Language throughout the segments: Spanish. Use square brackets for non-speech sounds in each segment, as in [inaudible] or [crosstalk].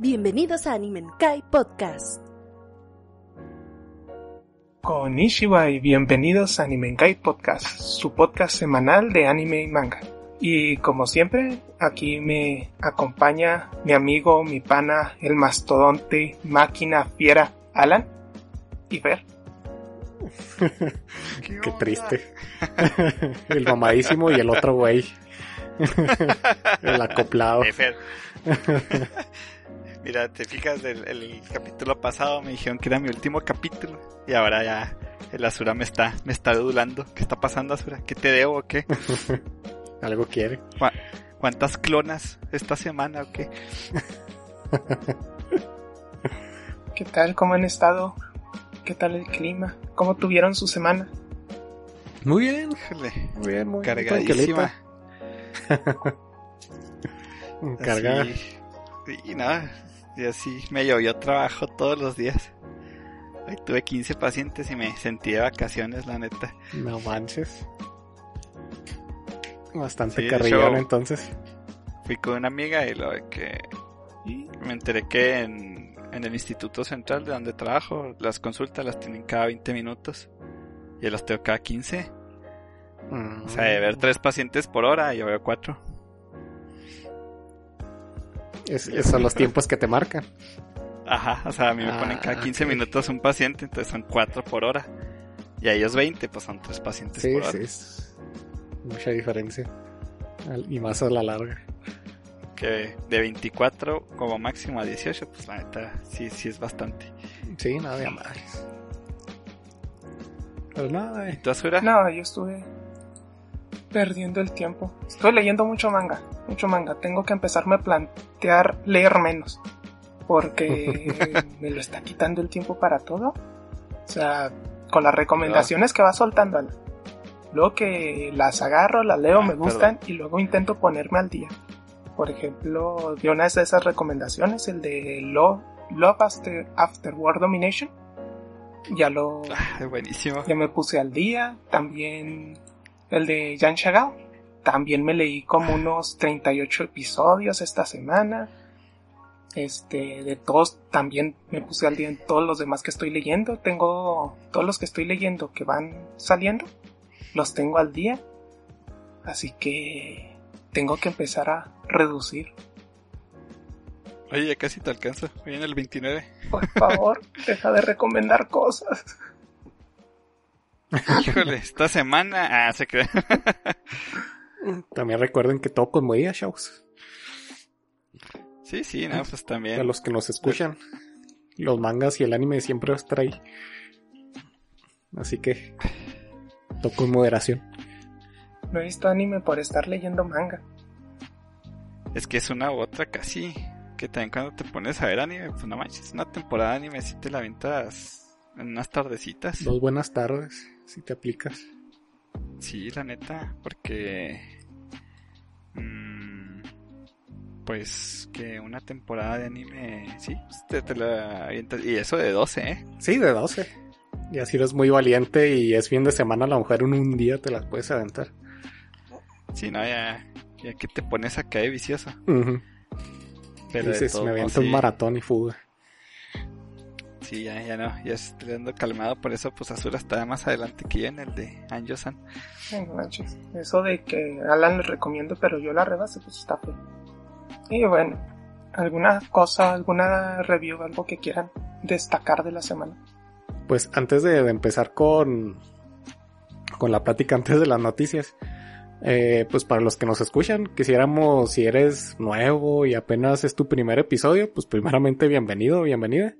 Bienvenidos a Animenkai Podcast. Konnichiwa y bienvenidos a Animenkai Podcast, su podcast semanal de anime y manga. Y como siempre, aquí me acompaña mi amigo, mi pana, el mastodonte, máquina fiera, Alan y Fer. [laughs] Qué, triste. [laughs] el mamadísimo y el otro güey. [laughs] el acoplado. Mira, te fijas del el capítulo pasado me dijeron que era mi último capítulo y ahora ya el Asura me está me está dudulando. ¿Qué está pasando, Asura? ¿Qué te debo o qué? [laughs] Algo quiere. ¿Cuántas clonas esta semana o qué? [laughs] ¿Qué tal? ¿Cómo han estado? ¿Qué tal el clima? ¿Cómo tuvieron su semana? Muy bien. Muy bien, muy cargadísima. [laughs] Cargada. Y nada, y así me llovió trabajo todos los días. Hoy tuve 15 pacientes y me sentí de vacaciones, la neta. No manches. Bastante carrillón entonces. Fui con una amiga y lo que me enteré que en, el Instituto Central de donde trabajo, las consultas las tienen cada 20 minutos. Y las tengo cada 15. O sea, de ver mm. tres pacientes por hora, yo veo cuatro. Es, son los tiempos que te marcan. Ajá, o sea, a mí me ponen cada 15 ah, minutos un paciente, entonces son 4 por hora. Y a ellos 20, pues son 3 pacientes por hora. Sí, es mucha diferencia. Y más a la larga. Que de 24 como máximo a 18, pues la neta sí, sí es bastante. Sí, nada de madres. Pero nada, ¿Y tú, No, yo estuve perdiendo el tiempo. Estoy leyendo mucho manga, mucho manga. Tengo que empezarme a plantear leer menos. Porque [laughs] me lo está quitando el tiempo para todo. O sea, con las recomendaciones que va soltando. Luego que las agarro, las leo, ah, me gustan y luego intento ponerme al día. Por ejemplo, de una de esas recomendaciones, el de Love, Love After, After War Domination. Ya lo. Ah, buenísimo. Ya me puse al día. También el de Jan Chagall. También me leí como unos 38 episodios esta semana. Este, de todos también me puse al día en todos los demás que estoy leyendo. Tengo todos los que estoy leyendo que van saliendo, los tengo al día. Así que tengo que empezar a reducir. Oye, ya casi te alcanza. En el 29. Por favor, [laughs] deja de recomendar cosas. [laughs] Híjole, esta semana. Ah, se cree. [laughs] también recuerden que todo con modilla, shows. Sí, sí, no, pues también. A los que nos escuchan, los mangas y el anime siempre os trae. Así que, todo con moderación. No he visto anime por estar leyendo manga. Es que es una u otra casi. Que también cuando te pones a ver anime, pues no manches, una temporada de anime si te la aventas en unas tardecitas. Dos buenas tardes si te aplicas. Sí, la neta, porque... Mmm, pues que una temporada de anime, sí, te, te la Y eso de 12, ¿eh? Sí, de 12. Y así eres muy valiente y es fin de semana, a la mujer en un día te las puedes aventar. Sí, no, ya, ya que te pones acá de vicioso. Pero Dices, me aviento un maratón y fuga. Sí, ya, ya no, ya estoy dando calmado, por eso pues Azura está más adelante que yo en el de Anjo-san. Eso de que Alan le recomiendo, pero yo la rebase, pues está feo. Y bueno, ¿alguna cosa, alguna review, algo que quieran destacar de la semana? Pues antes de, empezar con, con la plática, antes de las noticias, eh, pues para los que nos escuchan, quisiéramos, si eres nuevo y apenas es tu primer episodio, pues primeramente bienvenido, bienvenida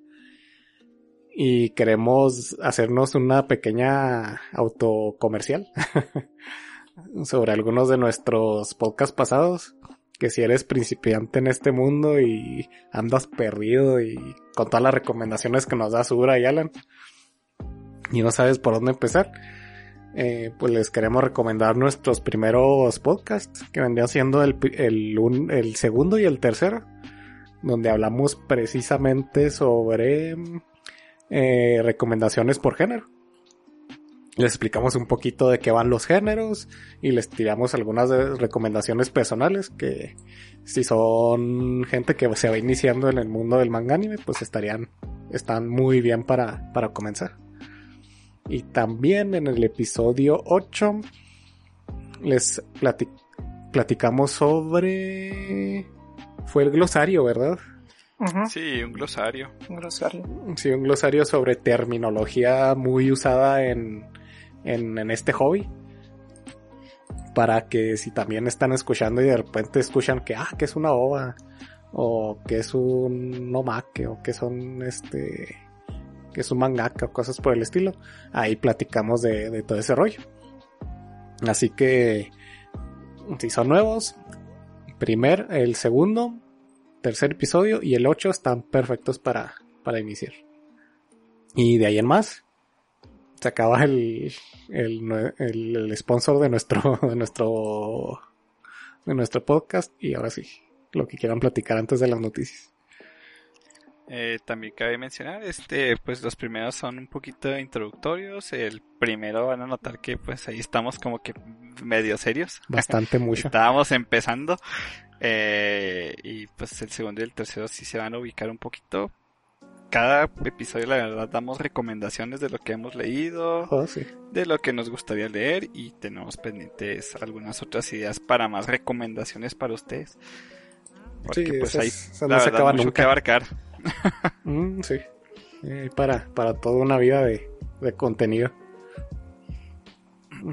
y queremos hacernos una pequeña autocomercial [laughs] sobre algunos de nuestros podcasts pasados. Que si eres principiante en este mundo y andas perdido y con todas las recomendaciones que nos da Sura y Alan y no sabes por dónde empezar, eh, pues les queremos recomendar nuestros primeros podcasts que vendrían siendo el, el, el segundo y el tercero, donde hablamos precisamente sobre eh, recomendaciones por género. les explicamos un poquito de qué van los géneros y les tiramos algunas recomendaciones personales que si son gente que se va iniciando en el mundo del manga anime, pues estarían, están muy bien para, para comenzar. Y también en el episodio 8 les plati- platicamos sobre... Fue el glosario, ¿verdad? Sí, un glosario. un glosario. Sí, un glosario sobre terminología muy usada en, en, en este hobby. Para que si también están escuchando y de repente escuchan que, ah, que es una ova, o que es un nomake, o que son este, que es un mangaka, o cosas por el estilo, ahí platicamos de, de todo ese rollo. Así que, si son nuevos, primer, el segundo, tercer episodio y el 8 están perfectos para, para iniciar. Y de ahí en más, se acaba el, el, el sponsor de nuestro, [laughs] de nuestro, de nuestro podcast y ahora sí, lo que quieran platicar antes de las noticias. Eh, también cabe mencionar, este, pues los primeros son un poquito introductorios. El primero van a notar que pues ahí estamos como que medio serios. Bastante [laughs] mucho. Estábamos empezando. Eh, y pues el segundo y el tercero sí se van a ubicar un poquito. Cada episodio la verdad damos recomendaciones de lo que hemos leído, Oh, sí. de lo que nos gustaría leer y tenemos pendientes algunas otras ideas para más recomendaciones para ustedes. Porque Sí, pues esas la no se verdad acaban mucho nunca. que abarcar. Mm, sí. Eh, para, para toda una vida de, de contenido.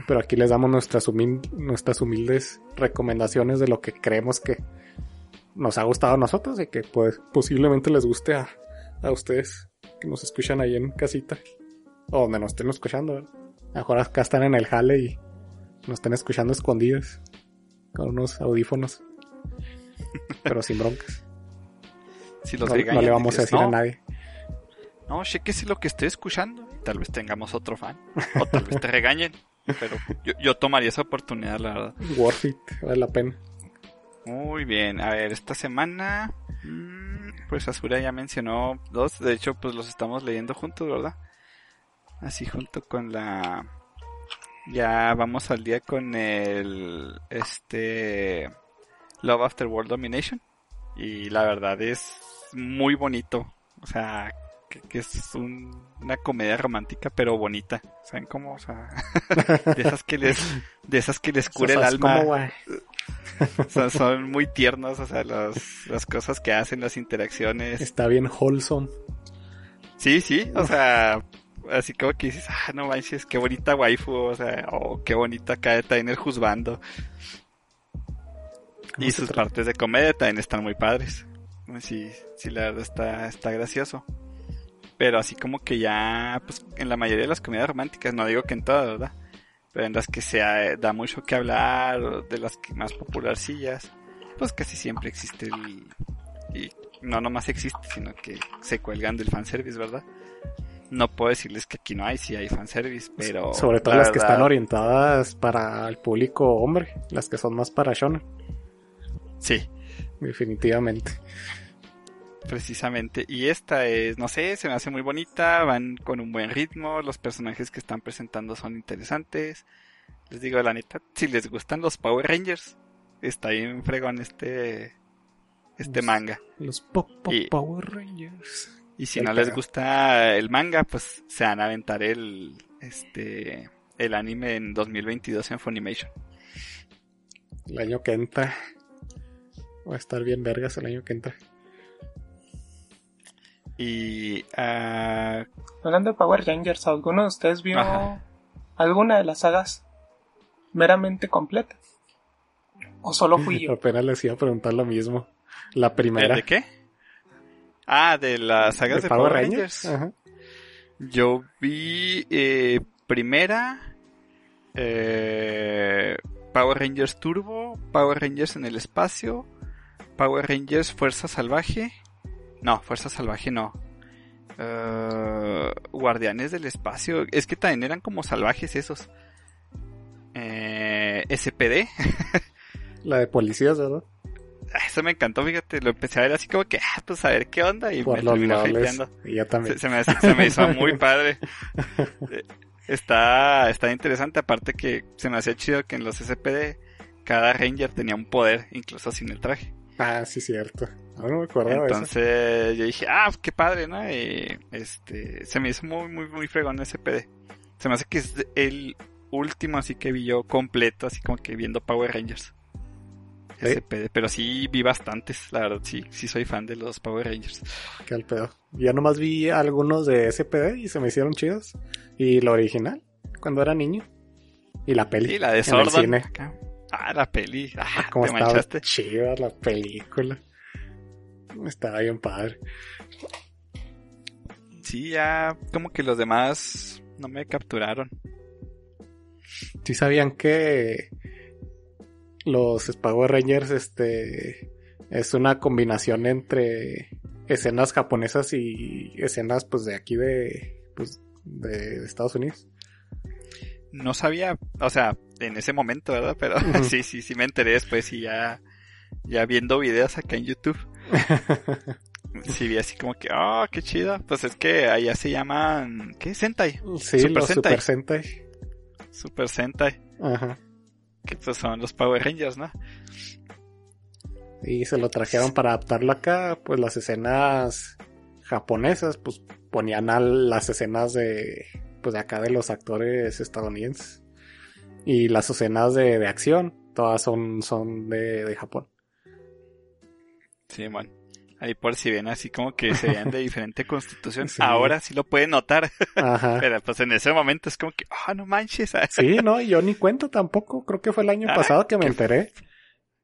Pero aquí les damos nuestras, humil- nuestras humildes recomendaciones de lo que creemos que nos ha gustado a nosotros y que pues, posiblemente les guste a, a ustedes que nos escuchan ahí en casita. O donde nos estén escuchando. ¿verdad? A mejor acá están en el jale y nos estén escuchando escondidos. Con unos audífonos. Pero sin broncas. [laughs] Si los No, no le vamos a decir a "No, nadie. No, chequese lo que estoy escuchando. Tal vez tengamos otro fan. O tal vez te regañen. Pero yo, yo tomaría esa oportunidad, la verdad. Worth it, vale la pena. Muy bien. A ver, esta semana. mm, Pues Asura ya mencionó dos. De hecho, pues los estamos leyendo juntos, ¿verdad? Así junto con la. Ya vamos al día con el. Este. Love After World Domination. Y la verdad es muy bonito. O sea, que, que es un- una comedia romántica, pero bonita. ¿Saben cómo? O sea, [laughs] de esas que les, de esas que les cura el ¿Sabes alma. güey? Son, son muy tiernos, o sea, los- las cosas que hacen, las interacciones. Está bien wholesome. Sí, sí, o sea, así como que dices, ah, no manches, qué bonita waifu, o sea, o qué bonita acá también el juzgando. ¿Cómo Y sus partes de comedia también están muy padres. Sí, sí, la verdad está, está gracioso. Pero así como que ya, pues en la mayoría de las comedias románticas, no digo que en todas, ¿verdad? Pero en las que se eh, da mucho que hablar, de las que más popularcillas, pues casi siempre existe el... Y no nomás existe, sino que se cuelgan del fanservice, ¿verdad? No puedo decirles que aquí no hay, sí hay fanservice, pero... Sobre todo la las que están orientadas para el público hombre. Las que son más para shonen. Sí, Definitivamente. Precisamente. Y esta es, no sé, se me hace muy bonita, van con un buen ritmo, los personajes que están presentando son interesantes. Les digo la neta, si les gustan los Power Rangers, está bien fregón este este Los- manga. Los Pop Pop Y- Power Rangers. Y si Ahí no les gusta el manga, pues se van a aventar el este el anime en 2022 en Funimation. El año que entra. Va a estar bien vergas el año que entra. Y ah, Hablando de Power Rangers, ¿alguno de ustedes vio Ajá. alguna de las sagas meramente completa? ¿O solo fui yo? [laughs] Apenas les iba a preguntar lo mismo. La ¿de, primera. de qué? Ah, de las sagas de, Power Rangers. Ajá. Yo vi eh, primera eh, Power Rangers Turbo, Power Rangers en el espacio, Power Rangers Fuerza Salvaje. No, Fuerza Salvaje no. Eh, Guardianes del espacio. Es que también eran como salvajes esos. Eh, SPD. [laughs] La de policías, ¿verdad? Ah, Eso me encantó, fíjate. Lo empecé a ver así como que, ah, pues a ver qué onda. Y Por me terminó hypeando. Y ya también. Se, se me, se me hizo muy [laughs] padre. Eh, está, está interesante, aparte que se me hacía chido que en los SPD cada Ranger tenía un poder, incluso sin el traje. Ah, sí, cierto. No, no me acordaba de eso. Entonces yo dije, ah, qué padre, ¿no? Y este, se me hizo muy, muy, muy fregón ese PD. Se me hace que es el último así que vi yo completo, así como que viendo Power Rangers. ¿Sí? Ese PD. Pero sí vi bastantes, la verdad, sí, sí soy fan de los Power Rangers. Qué al pedo. Ya nomás vi algunos de SPD y se me hicieron chidos. Y lo original, cuando era niño. Y la peli. Y la de en el cine. Ah, la peli. Ah, Como te estaba manchaste. chida la película. Estaba bien padre. Sí, ya como que los demás no me capturaron. ¿Sí sabían que los Power Rangers, este, es una combinación entre escenas japonesas y escenas, pues, de aquí de, pues, de Estados Unidos? No sabía, o sea, en ese momento, ¿verdad? Pero [laughs] sí, sí, sí me enteré después y ya, ya viendo videos acá en YouTube. [laughs] Sí vi así como que, oh, qué chido. Pues es que allá se llaman, ¿qué? Sentai. sí, Super los Sentai. Super Sentai. Super Sentai. Ajá. Que pues son los Power Rangers, ¿no? Y se lo trajeron para adaptarlo acá, pues las escenas japonesas, pues ponían a las escenas de, pues de acá de los actores estadounidenses. Y las escenas de, de acción, todas son, son de, de Japón. Sí, bueno. Ahí por si ven así como que se vean de [laughs] diferente constitución. Sí. Ahora sí lo pueden notar. Ajá. [laughs] Pero pues en ese momento es como que, ah, no manches. [laughs] Sí, no, yo ni cuento tampoco. Creo que fue el año Ah, pasado que me enteré.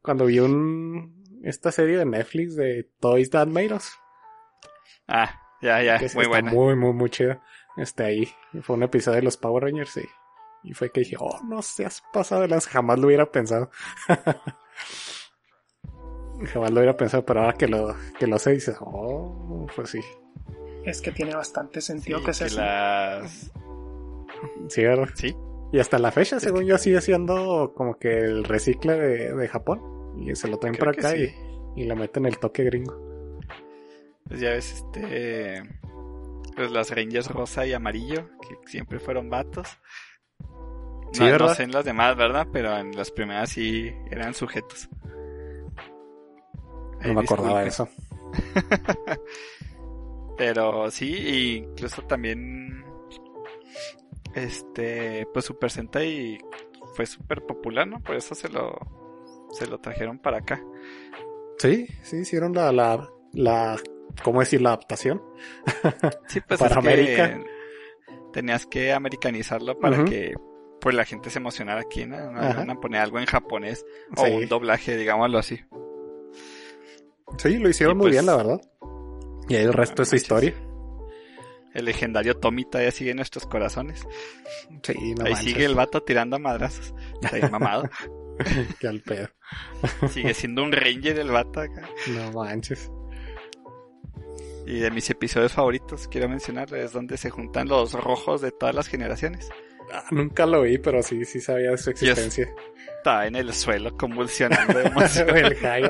Cuando vi un, esta serie de Netflix de Toys That Made Us. Ah, ya, ya, es- muy buena. Muy, muy, muy chida. Este ahí. Fue un episodio de los Power Rangers y, y fue que dije, oh, no seas pasado de las, jamás lo hubiera pensado. Jamás lo hubiera pensado, pero ahora que lo, que lo sé, dices, oh, pues sí. Es que tiene bastante sentido Sí, que sea que así. las... Sí, ¿verdad? Sí, Y hasta la fecha, Es según yo, sigue siendo como que el recicle de, de Japón. Y se lo traen Creo para acá sí. y, y le meten el toque gringo. pues ya ves, este... Pues las Rangers rosa y amarillo, que siempre fueron vatos. Sí, no, no sé en las demás, ¿verdad? Pero en las primeras sí eran sujetos. No me acordaba de eso. [laughs] Pero sí, incluso también este pues Super Sentai fue súper popular, ¿no? Por eso se lo se lo trajeron para acá. Sí, sí, hicieron la, la, la, ¿cómo decir? La adaptación. Sí, pues Para es que América. tenías que americanizarlo para que pues la gente se emocionara aquí, ¿no? Iban a poner algo en japonés o un doblaje, digámoslo así. Sí, lo hicieron Y muy pues- bien, la verdad. Y ahí el resto No es su manches. historia. El legendario Tommy todavía sigue en nuestros corazones. Sí, no Ahí manches. sigue el vato tirando a madrazos. Está bien mamado. [laughs] Qué al pedo. sigue siendo un ranger el vato acá. No manches. Y de mis episodios favoritos, quiero mencionar, es donde se juntan los rojos de todas las generaciones. Ah, nunca lo vi, pero sí, sí sabía de su existencia. Está en el suelo convulsionando de emoción. [laughs] el Jai,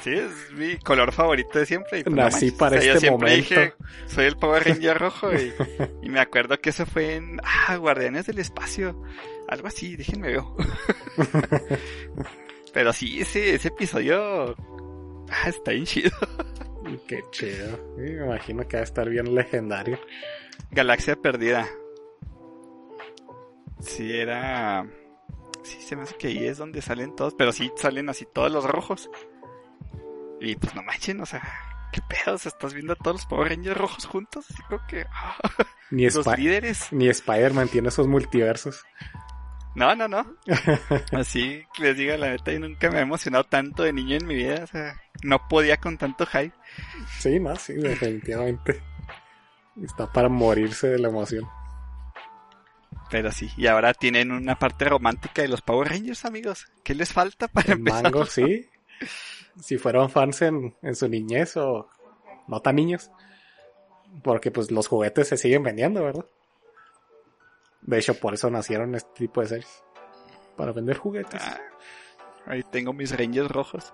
sí, es mi color favorito de siempre. Y pues, no Nací manches, para o sea, yo este siempre momento. dije, soy el Power Ranger rojo. Y, [laughs] y me acuerdo que eso fue en ah, Guardianes del Espacio. Algo así, déjenme ver. [laughs] Pero sí, ese, ese episodio ah, está bien chido. [laughs] Qué chido. Me imagino que va a estar bien legendario. Galaxia Perdida. Sí, era. Sí, se me hace que ahí es donde salen todos, pero sí salen así todos los rojos. Y pues no manchen, o sea, qué pedos, estás viendo a todos los Power Rangers rojos juntos, así como que. ah, [laughs] Ni, [laughs] los líderes. ni Spider-Man tiene esos multiversos. No, no, no. [laughs] Así les digo, la neta, yo nunca me he emocionado tanto de niño en mi vida, o sea, no podía con tanto hype. Sí, no, sí, definitivamente. Está para morirse de la emoción. Pero sí, y ahora tienen una parte romántica de los Power Rangers, amigos. ¿Qué les falta para El empezar? mango, sí. Si fueron fans en, en su niñez o no tan niños. Porque pues los juguetes se siguen vendiendo, ¿verdad? De hecho, por eso nacieron este tipo de series. Para vender juguetes. Ah, ahí tengo mis Rangers rojos.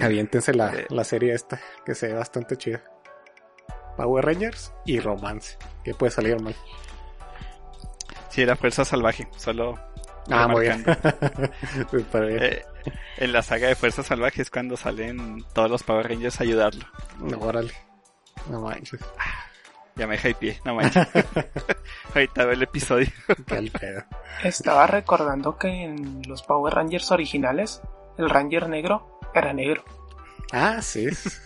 Aviéntense la, Eh. la serie esta, que se ve bastante chida. Power Rangers y romance. Que puede salir mal. Sí, era Fuerza Salvaje, solo Ah, muy bien. [laughs] bien. Eh, en la saga de Fuerza Salvaje es cuando salen todos los Power Rangers a ayudarlo. No, órale. No manches. Ya me hypeé, no manches. [laughs] Ahorita veo el episodio. Qué pedo. Estaba recordando que en los Power Rangers originales, el Ranger negro era negro. Ah, sí. Sí,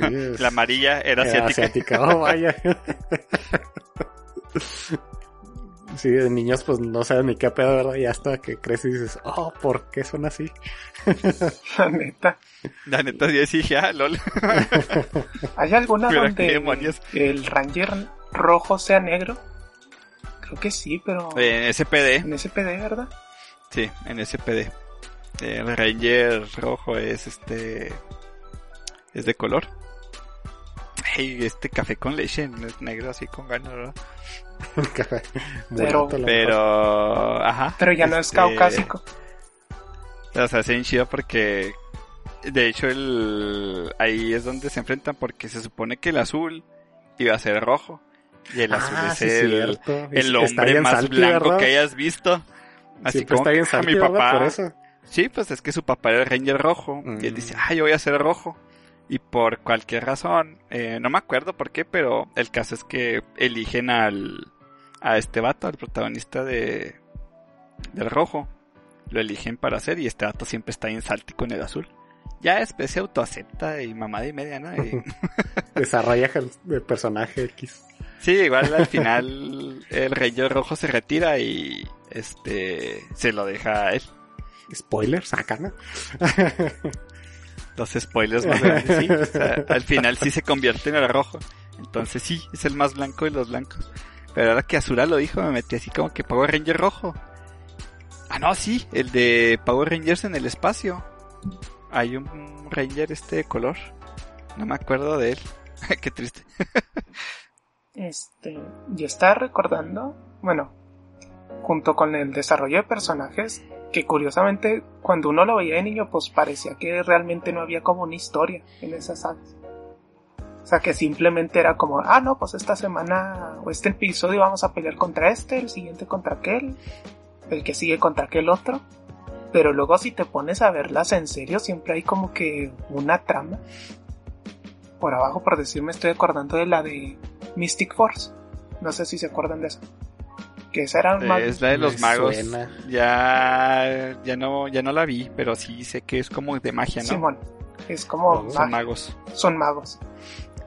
[laughs] es- La amarilla era, era asiática. Oh, vaya. Sí, de niños pues no sabes ni qué pedo, ¿verdad? Y hasta que creces y dices, oh, ¿por qué son así? [laughs] La neta. La neta, yo sí dije, ah, lol. [laughs] ¿Hay alguna Mira, donde el Ranger rojo sea negro? Creo que sí, pero En SPD, en SPD, ¿verdad? sí, en SPD. El Ranger rojo es este. Es de color. Hey, este café con leche es negro así con ganas, ¿verdad? [laughs] Pero- a. Pero, ajá. Pero ya no es este, caucásico. O sea, se chido porque de hecho el ahí es donde se enfrentan porque se supone que el azul iba a ser rojo y el azul Ah, es sí, el, hombre más salty, blanco ¿verdad? que hayas visto. Así Siempre como está bien que, "Ah, salty, mi papá. Por eso. Sí, pues es que su papá era el Ranger rojo y él Mm. dice, ah, yo voy a ser rojo. Y por cualquier razón, eh, no me acuerdo por qué, pero el caso es que eligen al a este vato, al protagonista de del rojo. Lo eligen para hacer y este vato siempre está en salty con el azul. Ya después se autoacepta y mamada y media, ¿no? Y- [laughs] Desarrolla el, personaje X. sí, igual al final el Ranger rojo se retira y este se lo deja a él. Spoilers, acá, ¿no? [laughs] Los spoilers más [laughs] grandes, sí. O sea, al final sí se convierte en el rojo. Entonces sí, es el más blanco de los blancos. Pero ahora que Azura lo dijo, me metí así como que Power Ranger rojo. Ah, no, sí, el de Power Rangers en el espacio. Hay un Ranger este de color. No me acuerdo de él. [laughs] Qué triste. Este, yo estaba recordando, bueno, junto con el desarrollo de personajes, que curiosamente cuando uno lo veía de niño, pues parecía que realmente no había como una historia en esas sagas. O sea, que simplemente era como, ah, no, pues esta semana o este episodio vamos a pelear contra este, el siguiente contra aquel, el que sigue contra aquel otro. Pero luego si te pones a verlas en serio, siempre hay como que una trama. Por abajo, por decir, me estoy acordando de la de Mystic Force. No sé si se acuerdan de eso. Que esa era más... Es la de los magos. suena. Ya, ya no, ya no la vi, pero sí sé que es como de magia, ¿no? Simón. Es como... Magos. Son magos. son magos.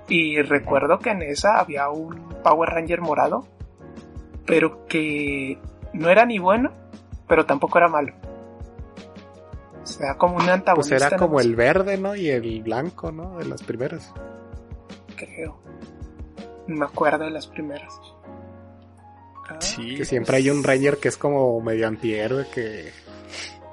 Y recuerdo que en esa había un Power Ranger morado, pero que no era ni bueno, pero tampoco era malo. O sea, como un Pues antagonista. era como el verde, ¿no? Y el blanco, ¿no? De las primeras. Creo. No me acuerdo de las primeras. Ah, Sí. Que siempre hay un Ranger que es como medio antihéroe que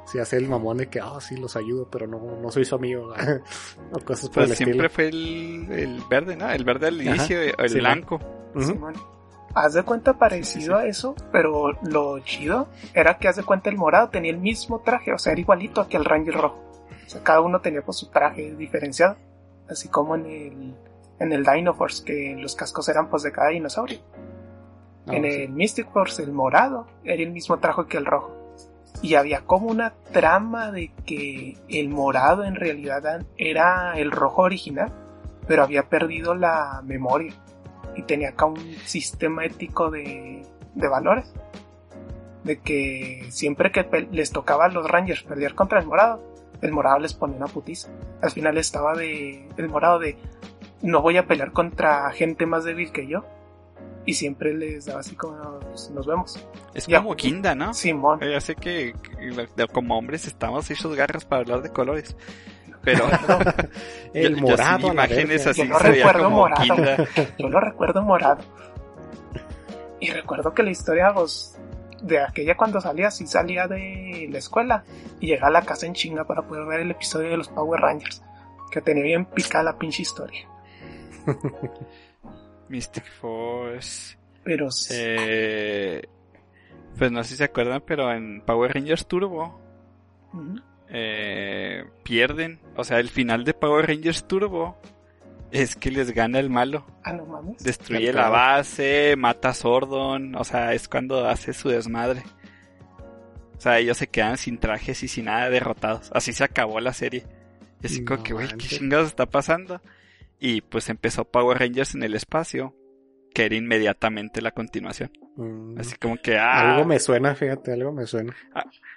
se hace el mamón de que, ah, sí, los ayudo, pero no, no soy su amigo. [laughs] o cosas por Pues el siempre estilo. fue el, el verde, ¿no? El verde al Ajá, inicio, el sí, blanco. Ujú. Simón. Haz de cuenta parecido a eso, pero lo chido era que haz de cuenta el morado tenía el mismo traje, o sea, era igualito que el Ranger rojo. O sea, cada uno tenía pues su traje diferenciado, así como en el en el Dino Force que los cascos eran pues de cada dinosaurio. Ah, en sí. el Mystic Force el morado era el mismo traje que el rojo. Y había como una trama de que el morado en realidad era el rojo original, pero había perdido la memoria y tenía acá un sistema ético de, de valores. De que siempre que les tocaba a los Rangers pelear contra el morado, el morado les ponía una putiza. Al final estaba de el morado de no voy a pelear contra gente más débil que yo. Y siempre les daba así como "Pues, nos vemos. Es Ya. como Kinda, ¿no? Simón. Ya sé que, que como hombres estamos hechos garras para hablar de colores. Pero [laughs] [laughs] el yo- yo morado. la imágenes así Yo no recuerdo como morado. Kinda. [laughs] Yo lo recuerdo morado. Y recuerdo que la historia, pues, de aquella cuando salía, sí salía de la escuela y llegaba a la casa en chinga para poder ver el episodio de los Power Rangers. Que tenía bien picada la pinche historia. Mystic Force. Pero sí, Eh, pues no sé si se acuerdan, pero en Power Rangers Turbo eh, pierden. O sea, el final de Power Rangers Turbo es que les gana el malo. Ah, no mames. Destruye la base, mata a Sordon, o sea, es cuando hace su desmadre. O sea, ellos se quedan sin trajes y sin nada derrotados. Así se acabó la serie. Y así como que, güey, ¿qué chingados está pasando? Y pues empezó Power Rangers en el espacio, que era inmediatamente la continuación. Mm, Así como que, ah, Algo me suena, fíjate, algo me suena.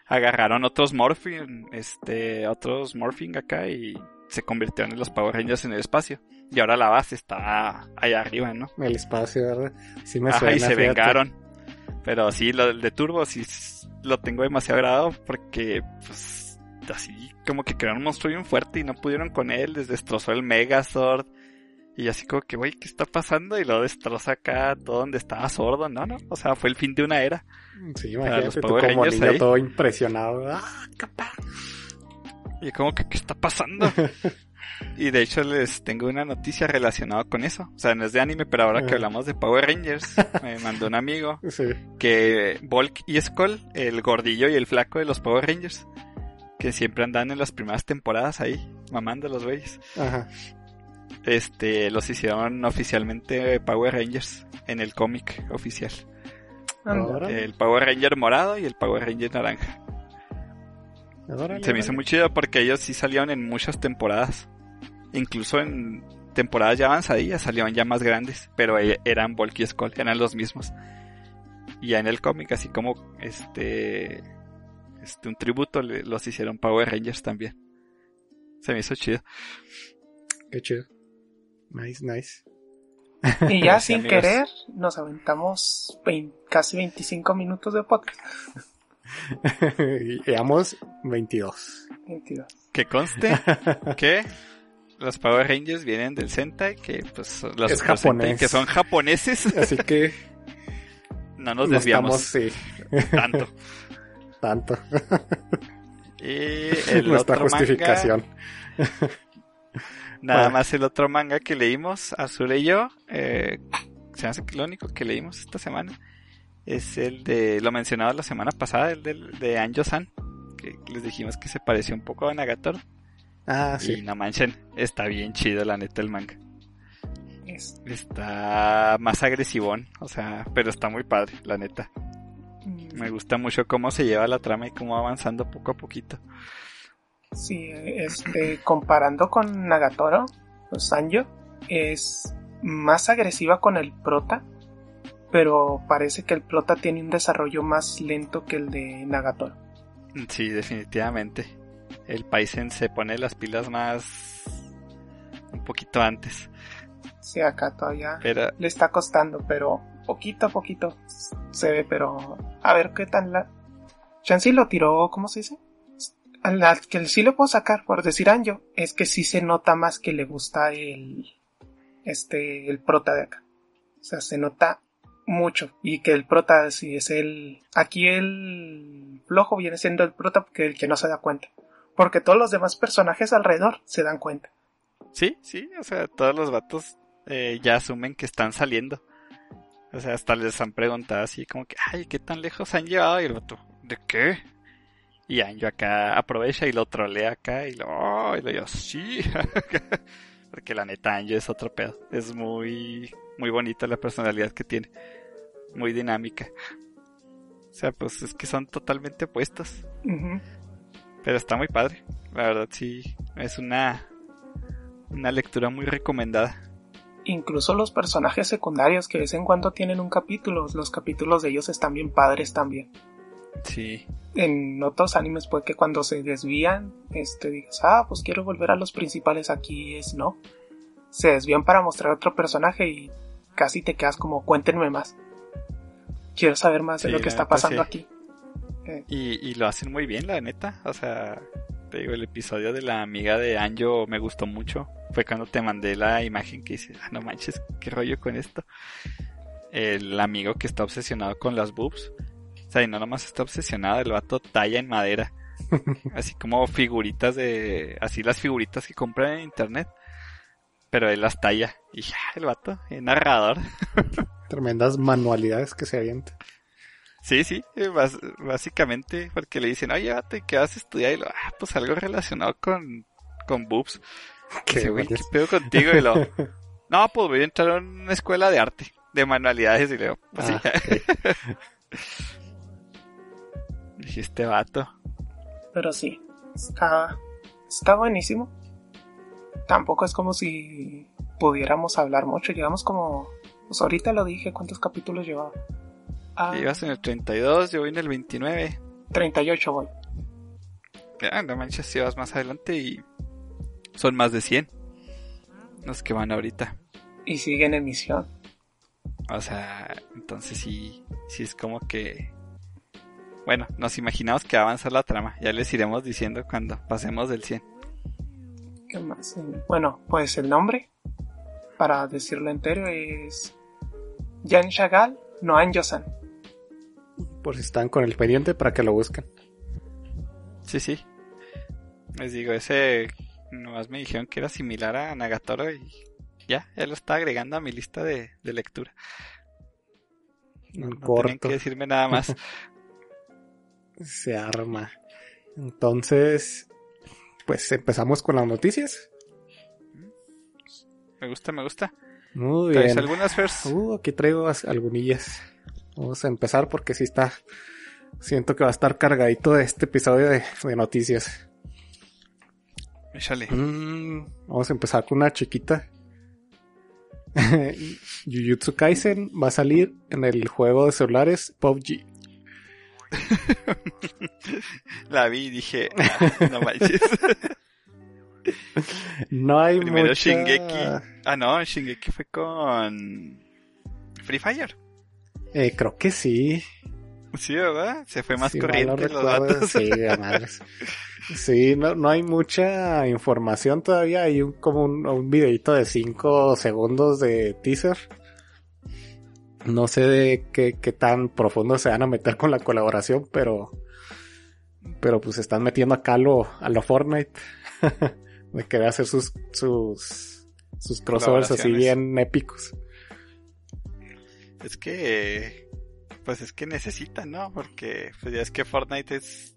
agarraron otros Morphin, este, otros Morphing acá y se convirtieron en los Power Rangers en el espacio. Y ahora la base está allá arriba, ¿no? El espacio, ¿verdad? Sí me Ajá, suena. y se fíjate. vengaron. Pero sí, lo del de Turbo sí lo tengo demasiado grado porque, pues, así como que crearon un monstruo bien fuerte y no pudieron con él, les destrozó el Megazord. Y así como que, güey, ¿qué está pasando? Y lo destroza acá todo donde estaba sordo, ¿no? no O sea, fue el fin de una era. Sí, imagínate tú como niño todo impresionado. ¡Ah, capaz! Y como que, ¿qué está pasando? [laughs] y de hecho les tengo una noticia relacionada con eso. O sea, no es de anime, pero ahora que hablamos de Power Rangers, [laughs] me mandó un amigo Sí. que Volk y Skull, el gordillo y el flaco de los Power Rangers, que siempre andan en las primeras temporadas ahí, mamando los güeyes, Ajá. este, los hicieron oficialmente Power Rangers en el cómic oficial. El Power Ranger morado y el Power Ranger naranja. Se me hizo muy chido porque ellos sí salieron en muchas temporadas. Incluso en temporadas ya avanzadillas salieron ya más grandes, pero e- eran Volk y Skull, eran los mismos. Y ya en el cómic, así como este, este un tributo, le- los hicieron Power Rangers también. Se me hizo chido. Qué chido. Nice, nice. Y ya Sí, sin amigos. querer, nos aventamos vein- casi 25 minutos de podcast. [laughs] llevamos 22. 22. Que conste [laughs] que los Power Rangers vienen del Sentai, que pues los Es Sentai que son japoneses. Así que [laughs] no nos no desviamos estamos, sí, tanto. Tanto. [laughs] Y el Nuestra otro manga- justificación. Nada Bueno. más el otro manga que leímos, Azul y yo, eh, se me hace que lo único que leímos esta semana es el de, lo mencionaba la semana pasada, el del, de Anjo-san, que les dijimos que se pareció un poco a Nagatoro. Ah, Y sí. no manchen, está bien chido la neta el manga. Es- Está más agresivón, o sea, pero está muy padre, la neta. Mm, Me gusta mucho cómo se lleva la trama y cómo va avanzando poco a poquito. Sí, este, comparando con Nagatoro, Sanjo es más agresiva con el prota, pero parece que el prota tiene un desarrollo más lento que el de Nagatoro. Sí, definitivamente. El Paisen se pone las pilas más un poquito antes. Sí, acá todavía Pero le está costando, pero poquito a poquito se ve, pero a ver qué tal la... Chansey lo tiró, ¿cómo se dice? A la que sí lo puedo sacar, por decir Anjo, es que sí se nota más que le gusta el, este, el prota de acá. O sea, se nota mucho. Y que el prota, si es el, aquí el flojo viene siendo el prota porque el que no se da cuenta. Porque todos los demás personajes alrededor se dan cuenta. sí, sí, o sea, todos los vatos eh, ya asumen que están saliendo. O sea, hasta les han preguntado así como que, ay, ¿qué tan lejos han llevado? Y el vato, ¿de qué? Y Anjo acá aprovecha y lo trolea acá y lo, oh, y lo yo, sí. [laughs] Porque la neta Anjo es otro pedo. Es muy, muy bonita la personalidad que tiene. Muy dinámica. O sea, pues es que son totalmente opuestos. Ujú. Pero está muy padre. La verdad sí, es una, una lectura muy recomendada. Incluso los personajes secundarios que de vez en cuando tienen un capítulo, los capítulos de ellos están bien padres también. Sí, En otros animes puede que cuando se desvían, este digas, ah, pues quiero volver a los principales, aquí es no. Se desvían para mostrar otro personaje y casi te quedas como, cuéntenme más. Quiero saber más de lo que está pasando sí. aquí. Eh, y, y lo hacen muy bien, la neta. O sea, te digo, el episodio de la amiga de Anjo me gustó mucho. Fue cuando te mandé la imagen que dices, ah, no manches, qué rollo con esto. El amigo que está obsesionado con las boobs. O sea, y no nomás está obsesionado, el vato talla en madera. [laughs] así como figuritas de... Así las figuritas que compran en internet. Pero él las talla. Y ya, el vato, el narrador. [laughs] Tremendas manualidades que se avientan. Sí, sí, eh, básicamente porque le dicen, oye, vato, ¿y qué vas a estudiar? Y lo, ah, pues algo relacionado con, con boobs. Qué, güey, ¿qué pedo contigo? Y lo, [laughs] no, pues voy a entrar a una escuela de arte, de manualidades. Y le digo, pues sí. Ah, [laughs] Dije, este vato. Pero sí, está, está buenísimo. Tampoco es como si pudiéramos hablar mucho. Llevamos como. Pues ahorita lo dije, ¿cuántos capítulos llevaba? Ah, Ibas en el 32, yo voy en el 29. 38 voy. Ya, no manches, si vas más adelante y son más de 100 los que van ahorita. Y sigue en emisión. O sea, entonces sí, sí es como que... Bueno, nos imaginamos que va a avanzar la trama. Ya les iremos diciendo cuando pasemos del 100. ¿Qué más? Eh, Bueno, pues el nombre, para decirlo entero, es Jan Chagall Noan Yosan. Por si están con el pendiente para que lo busquen. Sí, sí. Les digo, ese nomás me dijeron que era similar a Nagatoro y ya, ya lo está agregando a mi lista de, de lectura. No, Corto. que decirme nada más. [laughs] Se arma. Entonces, pues empezamos con las noticias. me gusta, me gusta. Muy ¿Traes bien. algunas first? Uh, aquí traigo as- algunillas. Vamos a empezar porque sí está. Siento que va a estar cargadito de este episodio de, de noticias. Échale. Mm, vamos a empezar con una chiquita. [laughs] Jujutsu Kaisen va a salir en el juego de celulares PUBG. [laughs] La vi y dije, "Ah, no manches. [laughs] No hay Primero mucha... Shingeki. Ah, no, Shingeki fue con Free Fire. Eh, creo que sí. Sí, ¿verdad? Se fue más corriente no los datos. Sí, a madres. Sí, no, no hay mucha información todavía. Hay un, como un, un videito de 5 segundos de teaser. No sé de qué, qué tan profundo se van a meter con la colaboración, pero. Pero pues están metiendo acá a lo, a lo Fortnite. [laughs] de querer hacer sus, sus, sus crossovers así bien épicos. Es que, pues es que necesitan, ¿no? Porque, pues ya es que Fortnite es,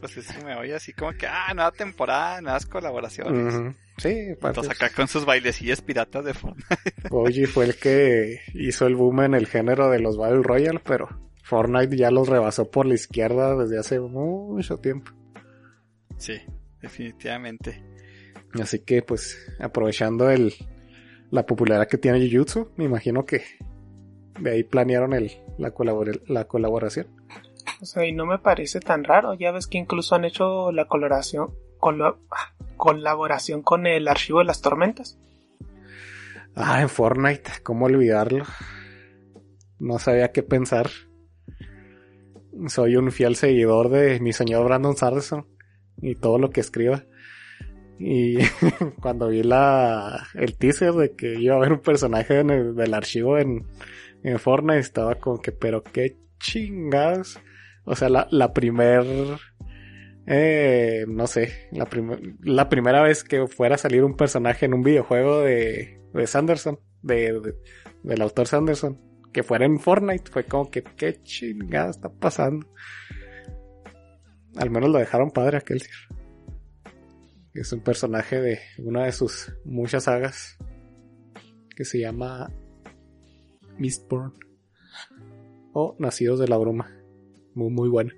pues es me oye así como que, ah, nueva temporada, nuevas colaboraciones. Sí, Entonces acá con sus bailecillas piratas de Fortnite. Koji fue el que hizo el boom en el género de los Battle Royale, pero Fortnite ya los rebasó por la izquierda desde hace mucho tiempo. Sí, definitivamente. Así que pues aprovechando el la popularidad que tiene Jujutsu, me imagino que de ahí planearon el la, colabora- la colaboración. O sea, y no me parece tan raro. Ya ves que incluso han hecho la coloración, colo- ah, colaboración con el archivo de las tormentas. Ah, en Fortnite, ¿cómo olvidarlo? No sabía qué pensar. Soy un fiel seguidor de mi señor Brandon Sanderson y todo lo que escriba. Y [laughs] cuando vi la el teaser de que iba a haber un personaje en el- del archivo en, en Fortnite, estaba como que, pero qué chingados. O sea, la, la primer, eh, no sé, la, la primera vez que fuera a salir un personaje en un videojuego de, de Sanderson, de, de- del autor Sanderson, que fuera en Fortnite, fue como que, qué chingada está pasando. Al menos lo dejaron padre aquel Sir. Es un personaje de una de sus muchas sagas que se llama Mistborn o Nacidos de la Bruma. Muy, muy buena,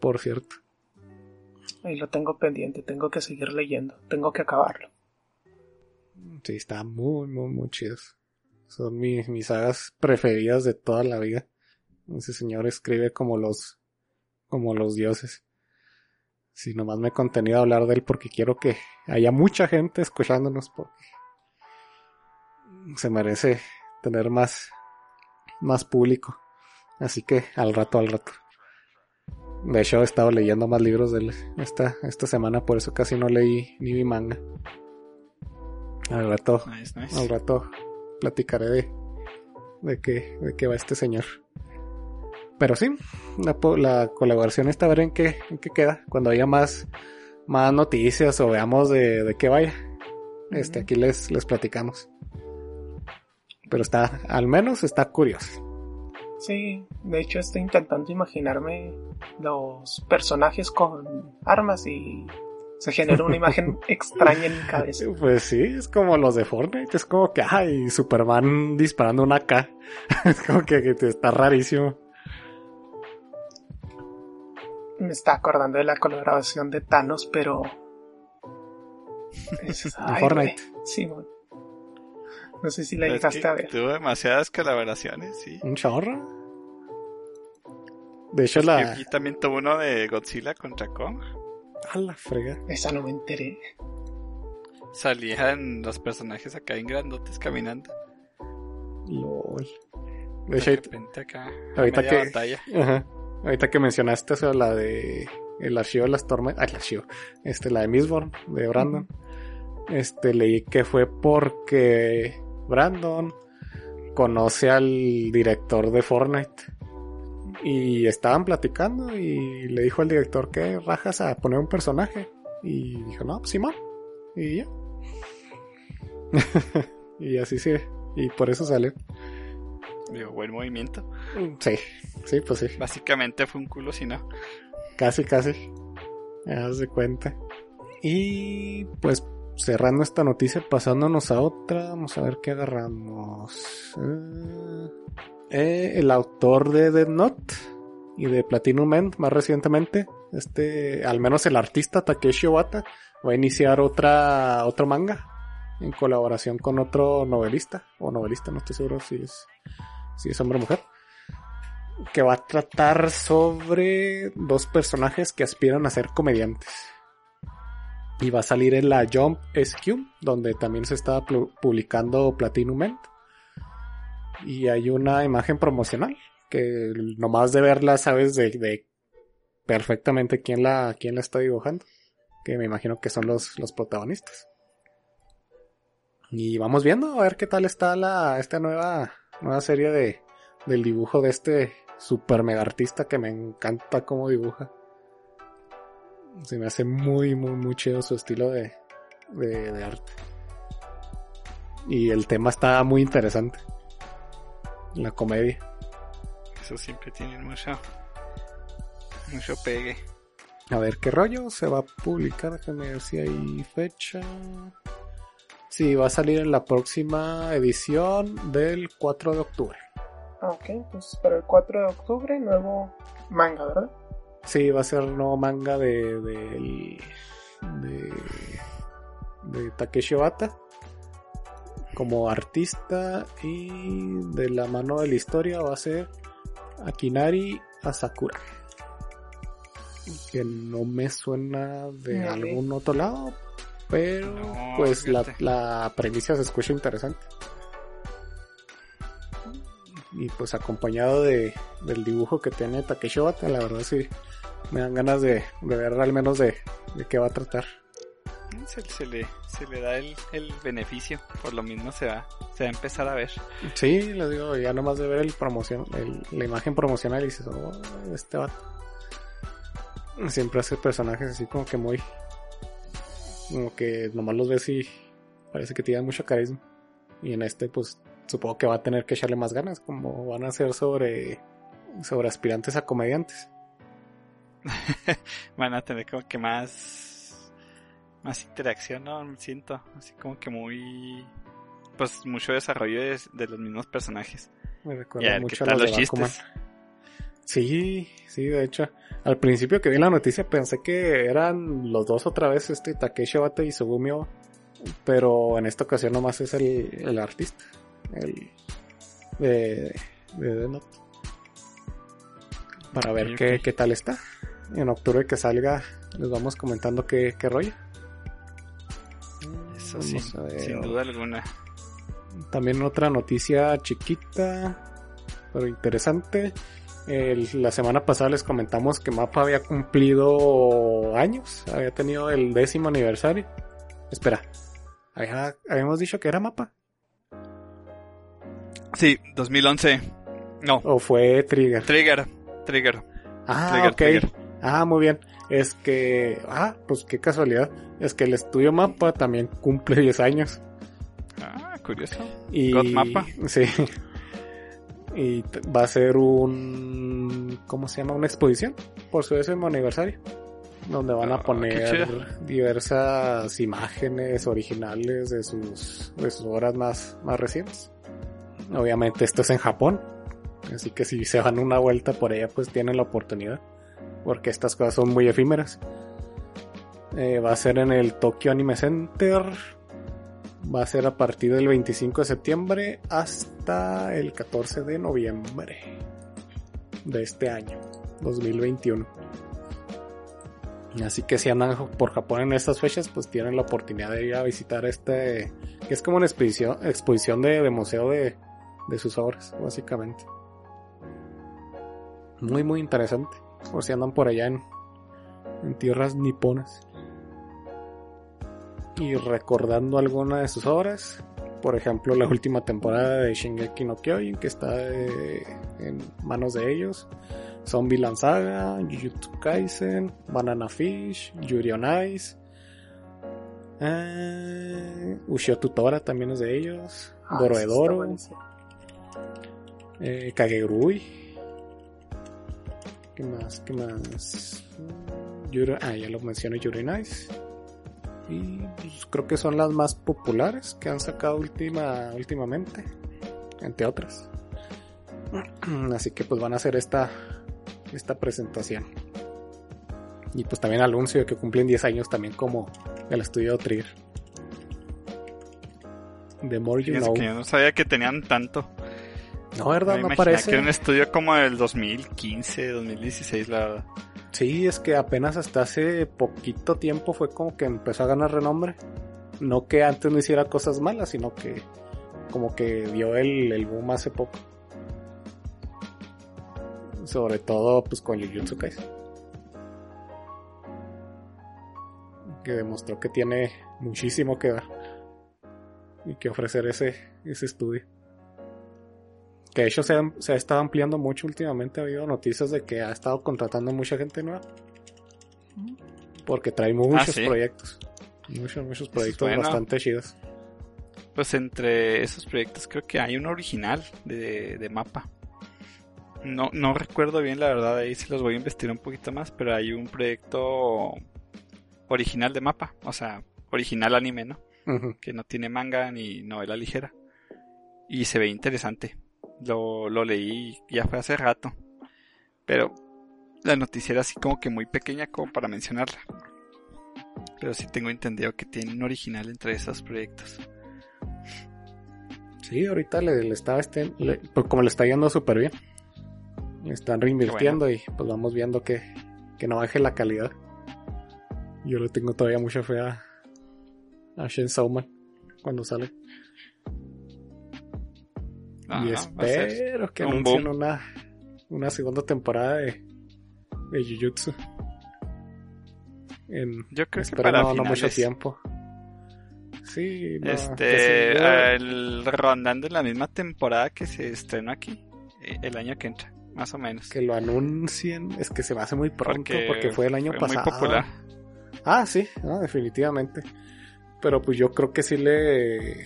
por cierto. Ahí lo tengo pendiente, tengo que seguir leyendo, tengo que acabarlo. Sí, está muy, muy, muy chidos. Son mis, mis sagas preferidas de toda la vida. Ese señor escribe como los, como los dioses. Si nomás me he contenido a hablar de él porque quiero que haya mucha gente escuchándonos porque se merece tener más, más público. Así que al rato, al rato. De hecho, he estado leyendo más libros de él esta, esta semana, por eso casi no leí ni mi manga. Al rato, Nice, nice. al rato platicaré de, de qué, de qué va este señor. Pero sí, la, la colaboración está a ver en qué, en qué queda. Cuando haya más, más noticias o veamos de, de qué vaya. Este, aquí les, les platicamos. Pero está, al menos está curioso. Sí, de hecho estoy intentando imaginarme los personajes con armas y Se genera una imagen [laughs] extraña en mi cabeza. Pues sí, es como los de Fortnite. Es como que, ay, Superman disparando una K. [laughs] es como que, que está rarísimo. Me está acordando de la colaboración de Thanos, pero. [laughs] Es, ay, Fortnite. Sí, mon. No sé si la llegaste que a ver. Tuvo demasiadas colaboraciones, sí. Un chorro. De hecho, la. Y también tuvo uno de Godzilla contra Kong. A la frega. Esa no me enteré. Salían los personajes acá en grandotes caminando. LOL. De De hecho, repente acá. ahorita media que- batalla. Ajá. Ahorita que mencionaste eso, la de el archivo de las tormentas, ah, el archivo, este, la de Mistborn, de Brandon, este, leí que fue porque Brandon conoce al director de Fortnite y estaban platicando y le dijo al director que rajas a poner un personaje y dijo, no, Simón, y ya. [laughs] y así sí, y por eso salió. Digo, buen movimiento. Sí, sí, pues sí. Básicamente fue un culo si no. Casi, casi. Me das de cuenta. Y pues cerrando esta noticia, pasándonos a otra, vamos a ver qué agarramos. Eh, eh, el autor de Dead Note y de Platinum End más recientemente, este, al menos el artista Takeshi Obata, va a iniciar otra, otro manga en colaboración con otro novelista, o novelista, no estoy seguro si es, si es hombre o mujer que va a tratar sobre dos personajes que aspiran a ser comediantes. Y va a salir en la Jump SQ, donde también se está publicando Platinum End. Y hay una imagen promocional que nomás de verla sabes de, de perfectamente quién la, quién la está dibujando. Que me imagino que son los, los protagonistas. Y vamos viendo a ver qué tal está la, esta nueva, nueva serie de, del dibujo de este super mega artista que me encanta cómo dibuja. Se me hace muy, muy, muy chido su estilo de, de, de arte. Y el tema está muy interesante. La comedia. Eso siempre tiene mucho. Mucho pegue. A ver qué rollo se va a publicar. Déjame ver si hay fecha. Sí, va a salir en la próxima edición del 4 de octubre. Ah, Ok, entonces para el 4 de octubre, nuevo manga, ¿verdad? Sí, va a ser nuevo manga de de, de, de Takeshi Obata como artista y de la mano de la historia va a ser Akinari Asakura que no me suena de No, algún otro lado pero No, pues la, la premisa se escucha interesante. Y pues acompañado de, del dibujo que tiene Takeshi Obata, la verdad sí me dan ganas de, de ver al menos de, de qué va a tratar. Se, se le, se le da el, el beneficio. Por lo mismo se va, se va a empezar a ver. Sí, les digo, ya nomás de ver el promoción, el- la imagen promocional y dices, oh, este vato. Siempre hace personajes así como que muy, como que nomás los ves y parece que tienen mucho carisma. Y en este pues supongo que va a tener que echarle más ganas, como van a ser sobre, sobre aspirantes a comediantes. [laughs] Van a tener como que más. Más interacción, ¿no? Siento. Así como que muy. Pues mucho desarrollo de, de los mismos personajes. Me recuerda mucho a los los de chistes. Sí, sí, de hecho, al principio que vi la noticia pensé que eran los dos otra vez, este Takeshi Obata y Sugumi Oba, pero en esta ocasión nomás es el, el artista, el de, de Death Note. Para ver Ok, qué, qué tal está. En octubre que salga les vamos comentando qué, qué rollo. Eso Vamos sin, sin duda alguna. También otra noticia chiquita, pero interesante. El- la semana pasada les comentamos que Mapa había cumplido años, había tenido el décimo aniversario. Espera, había- habíamos dicho que era Mapa. Sí, 2011. No, ¿O fue Trigger? Trigger. Trigger. Ah, Trigger, ok. Trigger. Ah, muy bien. Es que, ah, pues qué casualidad. Es que el estudio Mapa también cumple 10 años. Ah, curioso. Y, God Mapa. Sí. Y va a ser un. ¿Cómo se llama? Una exposición por su décimo aniversario. donde van a Ah, poner diversas imágenes originales de sus, de sus obras más, más recientes. Obviamente esto es en Japón, así que si se van una vuelta por allá pues tienen la oportunidad, porque estas cosas son muy efímeras. Eh, va a ser en el Tokyo Anime Center, va a ser a partir del 25 de septiembre hasta el 14 de noviembre de este año, 2021. Así que si andan por Japón en estas fechas, pues tienen la oportunidad de ir a visitar este, que es como una exposición, exposición de, de museo de, de sus obras, básicamente. Muy, muy interesante. Por si andan por allá en, en tierras niponas. Y recordando alguna de sus obras, por ejemplo, la última temporada de Shingeki no Kyojin, que está eh, en manos de ellos. Zombie Saga, Jujutsu Kaisen, Banana Fish, Yuri on Ice. Eh, Ushio Tutora también es de ellos. Ah, eh, Kagegurui. ¿Qué más? ¿Qué más? Ah, ya lo mencioné, Yuri on Ice. Y pues, creo que son las más populares que han sacado última, últimamente. Entre otras. [clears throat] Así que pues van a hacer esta, esta presentación. Y pues también anuncio de que cumplen 10 años también como el estudio Trigger. The More You Fíjense Know. que yo no sabía que tenían tanto. No, ¿verdad? No parece. que un estudio como del 2015, 2016, la verdad. Sí, es que apenas hasta hace poquito tiempo fue como que empezó a ganar renombre. No que antes no hiciera cosas malas, sino que como que dio el, el boom hace poco. Sobre todo pues con Jujutsu Kaisen. Que demostró que tiene muchísimo que dar. Y que ofrecer ese, ese estudio. Que de hecho se, ha- se ha estado ampliando mucho últimamente. Ha habido noticias de que ha estado contratando mucha gente nueva. Porque trae muchos Ah, sí. proyectos. Muchos, muchos proyectos bueno. bastante chidos. Pues entre esos proyectos creo que hay uno original de, de mapa. No, no recuerdo bien la verdad, ahí sí los voy a investigar un poquito más, pero hay un proyecto original de mapa, o sea, original anime, ¿no? Que no tiene manga ni novela ligera. Y se ve interesante. Lo, lo leí ya fue hace rato. Pero la noticia era así como que muy pequeña como para mencionarla. Pero sí tengo entendido que tiene un original entre esos proyectos. Sí, ahorita le, le está, este, le- pues como le está yendo súper bien. Le están reinvirtiendo y pues vamos viendo que, que no baje la calidad. Yo le tengo todavía mucha fe a, a Shen Sauman cuando sale. Y espero que un anuncien una, una segunda temporada de, de Jujutsu. En, Yo creo que para no, no mucho tiempo. Sí, no, Este, el, rondando en la misma temporada que se estrenó aquí, eh, el año que entra, más o menos. que lo anuncien, es que se me hace muy pronto porque, Porque fue el año fue pasado. muy popular. Ah, sí, no, definitivamente. Pero pues yo creo que sí le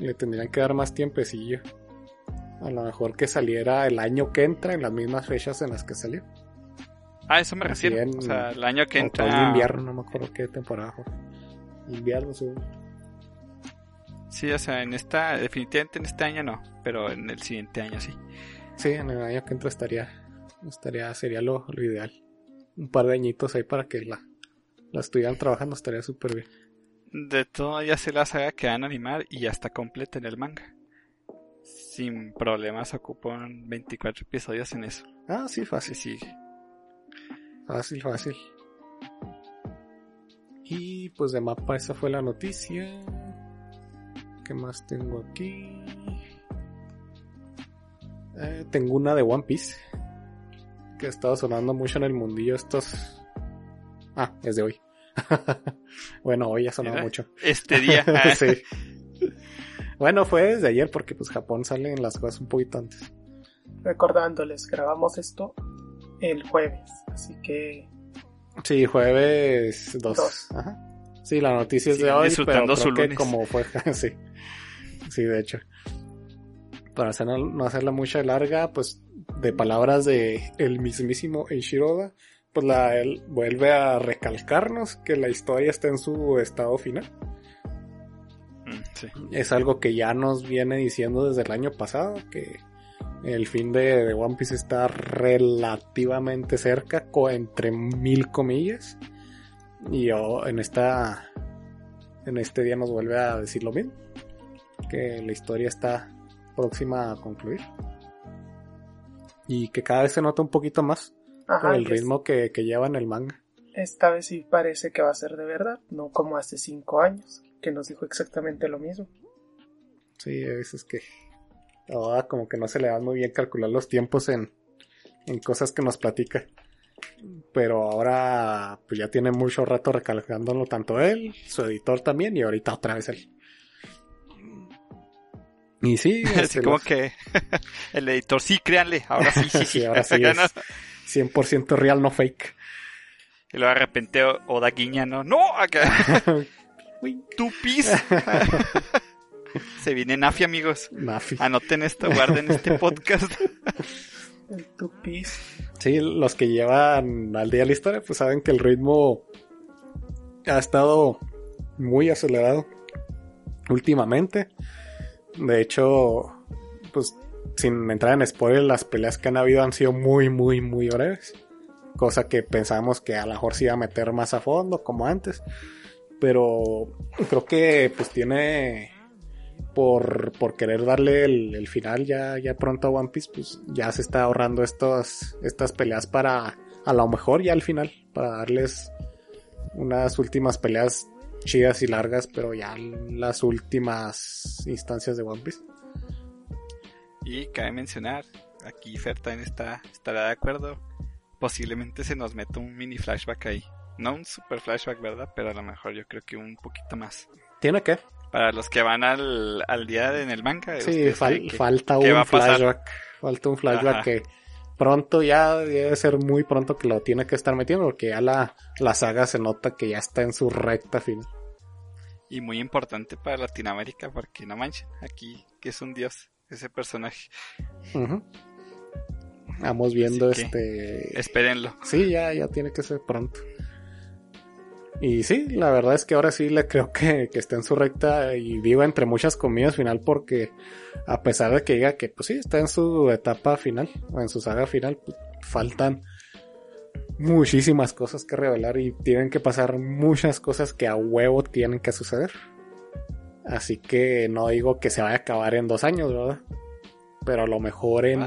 le tendrían que dar más tiempecillo. A lo mejor que saliera el año que entra en las mismas fechas en las que salió. Ah, eso me refiero. O sea, el año que entra. invierno, no me acuerdo qué temporada fue. Invierno, sí. Sí, o sea, en esta, definitivamente en este año no, pero en el siguiente año sí. Sí, en el año que entra estaría, estaría, sería lo, lo ideal. Un par de añitos ahí para que la, la estuvieran trabajando, estaría súper bien. De todo ya sé la saga que van a animar y ya está completa en el manga. Sin problemas ocupan 24 episodios en eso. Ah, sí, fácil, sí. fácil, fácil. Y pues de mapa esa fue la noticia. ¿Qué más tengo aquí? Eh, tengo una de One Piece. Que ha estado sonando mucho en el mundillo estos... Ah, es de hoy. [laughs] bueno, hoy ha sonado mucho. Este día. [laughs] ah, sí. Bueno, fue desde ayer porque pues Japón sale en las cosas un poquito antes. Recordándoles, grabamos esto el jueves, así que Sí, jueves 2. Dos. Ajá. Sí, la noticia es de hoy, pero creo su que lunes. como fue, [laughs] sí. Sí, de hecho. Para hacer, no hacerla mucha larga, pues de palabras de el mismísimo Eiichiro Oda, pues la, él vuelve a recalcarnos que la historia está en su estado final. Sí. Es algo que ya nos viene diciendo desde el año pasado, que el fin de, de One Piece está relativamente cerca, co- entre mil comillas. Y oh, en esta en este día nos vuelve a decir lo mismo, que la historia está próxima a concluir. Y que cada vez se nota un poquito más Ajá, el ritmo que, que lleva en el manga. Esta vez sí parece que va a ser de verdad, no como hace cinco años, que nos dijo exactamente lo mismo. Sí, a veces que ahora como que no se le da muy bien calcular los tiempos en, en cosas que nos platica. Pero ahora pues ya tiene mucho rato recalcándolo tanto él, su editor también y ahorita otra vez él. Y sí, [laughs] Así este, como los- que [laughs] el editor, sí, créanle, ahora sí, sí, [laughs] sí. Sí, ahora sí es no- 100% real, no fake. Y luego de repente O- Oda guiña, ¿no? ¡No! Acá. Uy, ¡Tu pis! [laughs] Se viene Nafi, amigos. Nafi. Anoten esto, guarden este [laughs] podcast. El tupis. Sí, los que llevan al día la historia, pues saben que el ritmo ha estado muy acelerado últimamente. De hecho, pues sin entrar en spoiler, las peleas que han habido han sido muy, muy, muy breves. Cosa que pensábamos que a lo mejor se iba a meter más a fondo, como antes. Pero creo que pues tiene por, por querer darle el, final ya, ya pronto a One Piece, pues ya se está ahorrando estos, estas peleas para a lo mejor ya al final, para darles unas últimas peleas chidas y largas, pero ya las últimas instancias de One Piece. Y cabe mencionar, aquí Fer está, estará de acuerdo. Posiblemente se nos meta un mini flashback ahí. No un super flashback, ¿verdad? Pero a lo mejor yo creo que un poquito más. ¿Tiene que? Para los que van al, al día de- en el manga. Sí, ustedes fal- que- falta un flashback. Falta un flashback Ajá. que pronto ya debe ser muy pronto que lo tiene que estar metiendo porque ya la, la saga se nota que ya está en su recta final. Y muy importante para Latinoamérica, porque no manchen, aquí que es un dios ese personaje. Vamos viendo Así este... Espérenlo. Sí, ya, ya tiene que ser pronto. Y sí, la verdad es que ahora sí le creo que, que está en su recta y viva entre muchas comillas final porque a pesar de que diga que pues sí, está en su etapa final o en su saga final, pues, faltan muchísimas cosas que revelar y tienen que pasar muchas cosas que a huevo tienen que suceder. Así que no digo que se vaya a acabar en dos años, ¿verdad? Pero a lo mejor en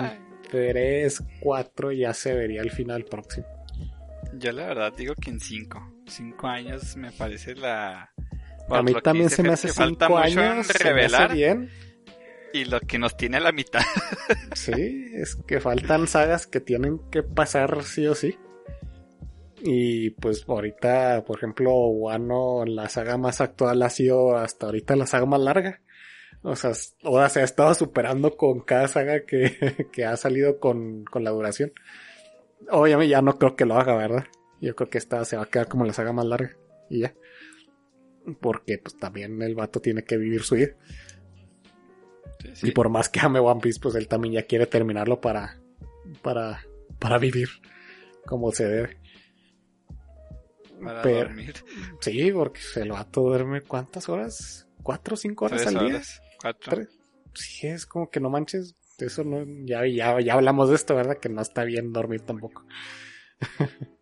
tres, cuatro ya se vería el final próximo. yo la verdad digo que en cinco. Cinco años me parece la... A mí también se me hace cinco años, se me hace revelar bien. y lo que nos tiene a la mitad. [laughs] Sí, es que faltan sagas que tienen que pasar sí o sí. Y pues ahorita, por ejemplo, Wano, la saga más actual ha sido hasta ahorita la saga más larga. O sea, Oda se ha estado superando con cada saga que, [laughs] que ha salido con, con la duración. Obviamente ya no creo que lo haga, ¿verdad? Yo creo que esta se va a quedar como la saga más larga. Y ya. Porque pues también el vato tiene que vivir su vida. Sí, sí. Y por más que ame One Piece, pues él también ya quiere terminarlo para, para, para vivir como se debe. Para pero- dormir. Sí, porque el vato duerme cuántas horas? ¿Cuatro o cinco horas Tres al día? horas. Cuatro. Tres. Sí, es como que no manches. Eso no, ya, ya, ya hablamos de esto, ¿verdad? Que no está bien dormir tampoco. [laughs]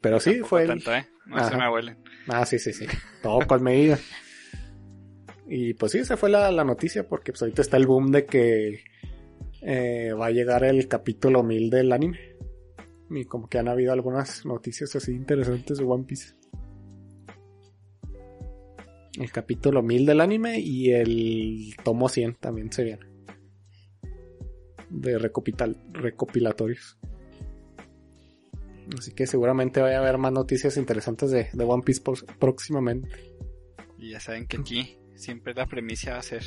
Pero sí, Tampoco fue tanto, ¿eh? No Ajá. se me abuelen. Ah, sí, sí, sí. Todo con medida. Y pues sí, esa fue la, la noticia, porque pues ahorita está el boom de que eh, va a llegar el capítulo 1000 del anime. Y como que han habido algunas noticias así interesantes de One Piece. El capítulo 1000 del anime y el tomo 100 también se viene. De recopital, recopilatorios. Así que seguramente vaya a haber más noticias interesantes de, de One Piece próximamente. Y ya saben que aquí siempre la premisa va a ser.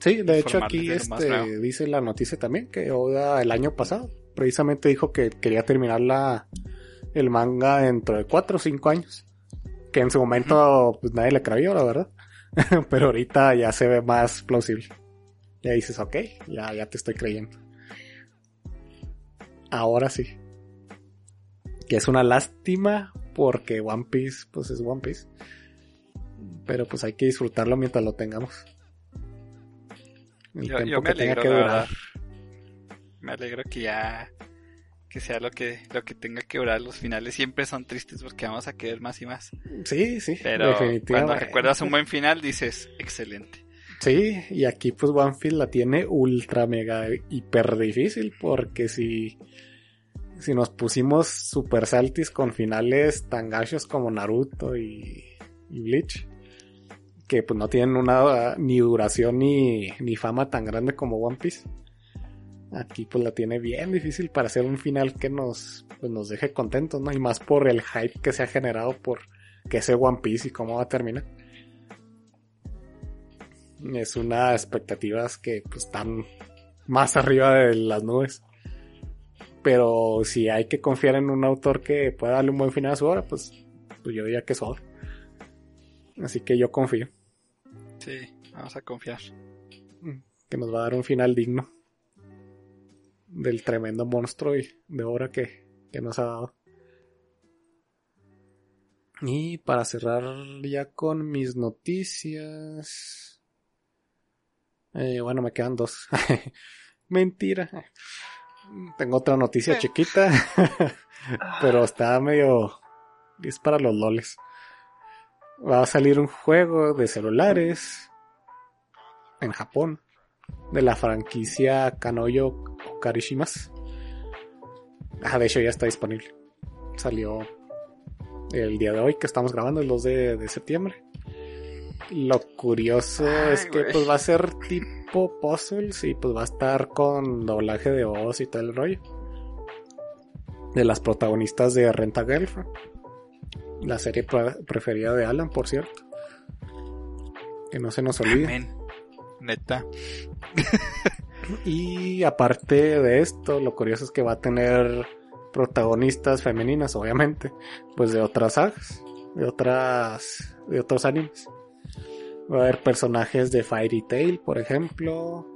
Sí, de hecho aquí de este, dice la noticia también que Oda el año pasado precisamente dijo que quería terminar la, el manga dentro de 4 o 5 años. Que en su momento pues nadie le creyó, la verdad. [laughs] Pero ahorita ya se ve más plausible. Ya dices, ok, ya, ya te estoy creyendo. Ahora sí. Que es una lástima porque One Piece, pues es One Piece. Pero pues hay que disfrutarlo mientras lo tengamos. El yo, tiempo me que alegro, tenga que durar. Me alegro que ya que sea lo que lo que tenga que durar. Los finales siempre son tristes porque vamos a querer más y más. Sí, sí. Pero cuando recuerdas un buen final dices, excelente. Sí, y aquí pues Piece la tiene ultra mega hiper difícil porque si si nos pusimos super saltis con finales tan gachos como Naruto y, Bleach, que pues no tienen una ni duración ni, ni fama tan grande como One Piece. Aquí pues la tiene bien difícil para hacer un final que nos, pues, nos deje contentos, ¿no? Y más por el hype que se ha generado por que ese One Piece y cómo va a terminar. Es una expectativas que pues, están más arriba de las nubes pero si hay que confiar en un autor que pueda darle un buen final a su obra, pues, pues yo diría que es. Así que yo confío. Sí, vamos a confiar. Mm, que nos va a dar un final digno del tremendo monstruo y de obra que, que nos ha dado. Y para cerrar ya con mis noticias. Eh, bueno, me quedan dos. [laughs] Mentira. Tengo otra noticia chiquita, [laughs] pero está medio... Es para los loles. Va a salir un juego de celulares en Japón de la franquicia Kanoyo Karishimas. Ah, de hecho ya está disponible. Salió el día de hoy que estamos grabando, el 2 de, septiembre. Lo curioso es que pues va a ser tipo puzzles y pues va a estar con doblaje de voz y tal el rollo. De las protagonistas de Renta Girlfriend. La serie preferida de Alan, por cierto. Que no se nos olvide. Neta. [laughs] y aparte de esto, lo curioso es que va a tener protagonistas femeninas, obviamente, pues de otras sagas, de otras, de otros animes. Va a haber personajes de Fairy Tail, por ejemplo,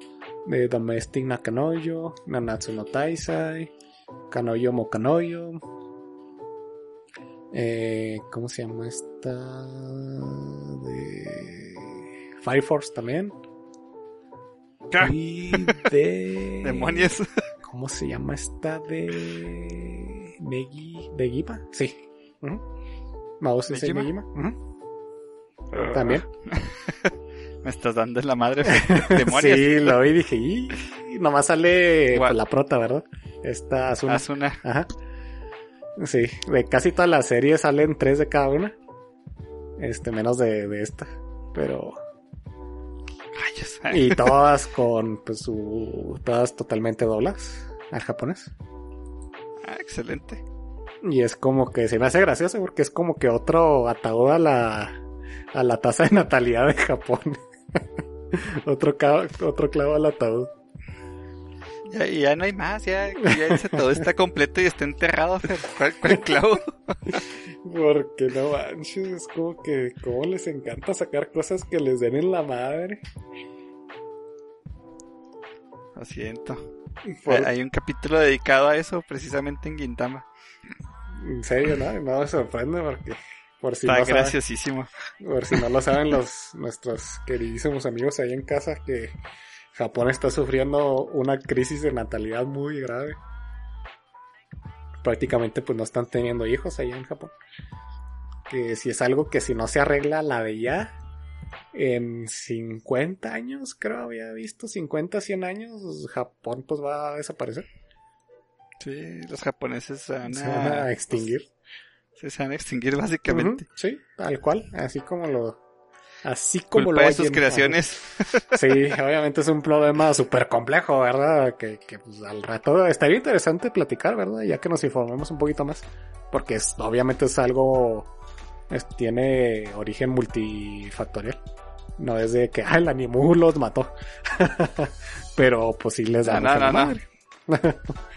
de Domestic Nakanoyo, Nanatsu no Taisai, Kanoyo Mokanoyo. Eh, ¿Cómo se llama esta? De Fire Force también. Y de. [laughs] Demonios. ¿Cómo se llama esta de. Negi. ¿De Giba? Sí. Uh -huh. de Negima. También. [laughs] Me estás dando en la madre [laughs] demonios. sí, lo vi y dije, y nomás sale pues, la prota, ¿verdad? Esta Asuna. Asuna. Ajá. Sí, de casi todas las series salen tres de cada una. Este, menos de, de esta. Pero. y [laughs] todas con pues su. Todas totalmente doblas al japonés. Ah, excelente. Y es como que se me hace gracioso porque es como que otro ataúd a la a la tasa de natalidad de Japón. [laughs] otro, clavo, otro clavo al ataúd. Ya, ya no hay más, ya, ya todo está completo y está enterrado. ¿Cuál, clavo? [laughs] Porque no manches, es como que, como les encanta sacar cosas que les den en la madre. Lo siento. Hay un capítulo dedicado a eso precisamente en Gintama. En serio, no, no me sorprende porque por si Está graciosísimo. por si no lo saben [laughs] los nuestros queridísimos amigos ahí en casa que Japón está sufriendo una crisis de natalidad muy grave. Prácticamente pues no están teniendo hijos ahí en Japón. Que si es algo que si no se arregla la de ya en 50 años, creo había visto 50, 100 años, Japón pues va a desaparecer. Sí, los japoneses se van a, extinguir se van a extinguir básicamente. sí, tal cual, así como lo así como lo de sus creaciones. [laughs] Sí, obviamente es un problema súper complejo, ¿verdad? Que, que pues, al rato estaría interesante platicar, ¿verdad? Ya que nos informemos un poquito más. Porque es, obviamente es algo, tiene origen multifactorial. No es de que, ah, el animu los mató. [laughs] Pero pues sí les da no, no, [laughs]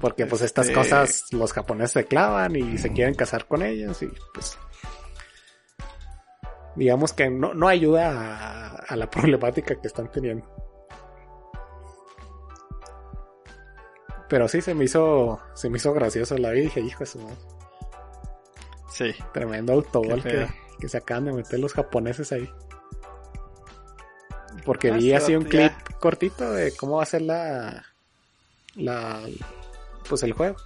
porque pues estas este, cosas los japoneses se clavan y se quieren casar con ellas y pues digamos que no, no ayuda a, la [laughs] problemática que están teniendo. Pero sí, se me hizo, se me hizo gracioso la vida y dije, hijo eso, Sí. tremendo autogol que, que se acaban de meter los japoneses ahí. Porque Ah, vi sí, así un clip cortito de cómo va a ser la, la, pues el juego.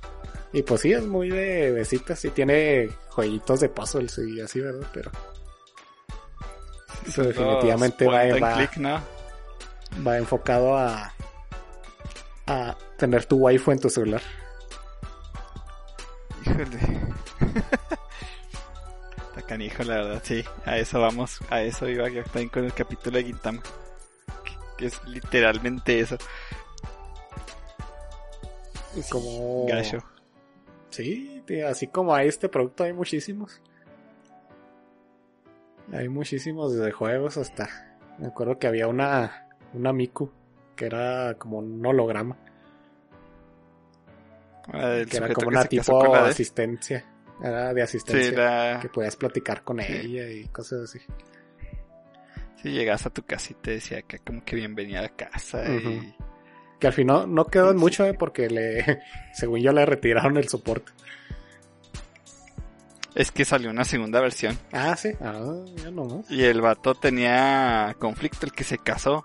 Y pues sí, es muy de besitas y tiene jueguitos de puzzles y así, ¿verdad? Pero, pero definitivamente va, va, click, ¿no? va enfocado a, a tener tu waifu en tu celular. Híjole. [laughs] Está canijo, la verdad, sí. A eso vamos. A eso iba yo también con el capítulo de Gintama. Que es literalmente eso. Como... Gacho. Sí, tío, así como hay este producto hay muchísimos. Hay muchísimos desde juegos hasta... Me acuerdo que había una, una Miku que era como un holograma, Ah, que era como que una tipo de- asistencia. Era de asistencia. Sí, la... Que podías platicar con ella y cosas así. Si llegas a tu casa y te decía que como que bienvenida a casa y... Que al final no quedó en mucho eh, porque le, [laughs] según yo le retiraron el soporte. Es que salió una segunda versión Ah, sí. Ah, ya no. y el vato tenía conflicto, el que se casó.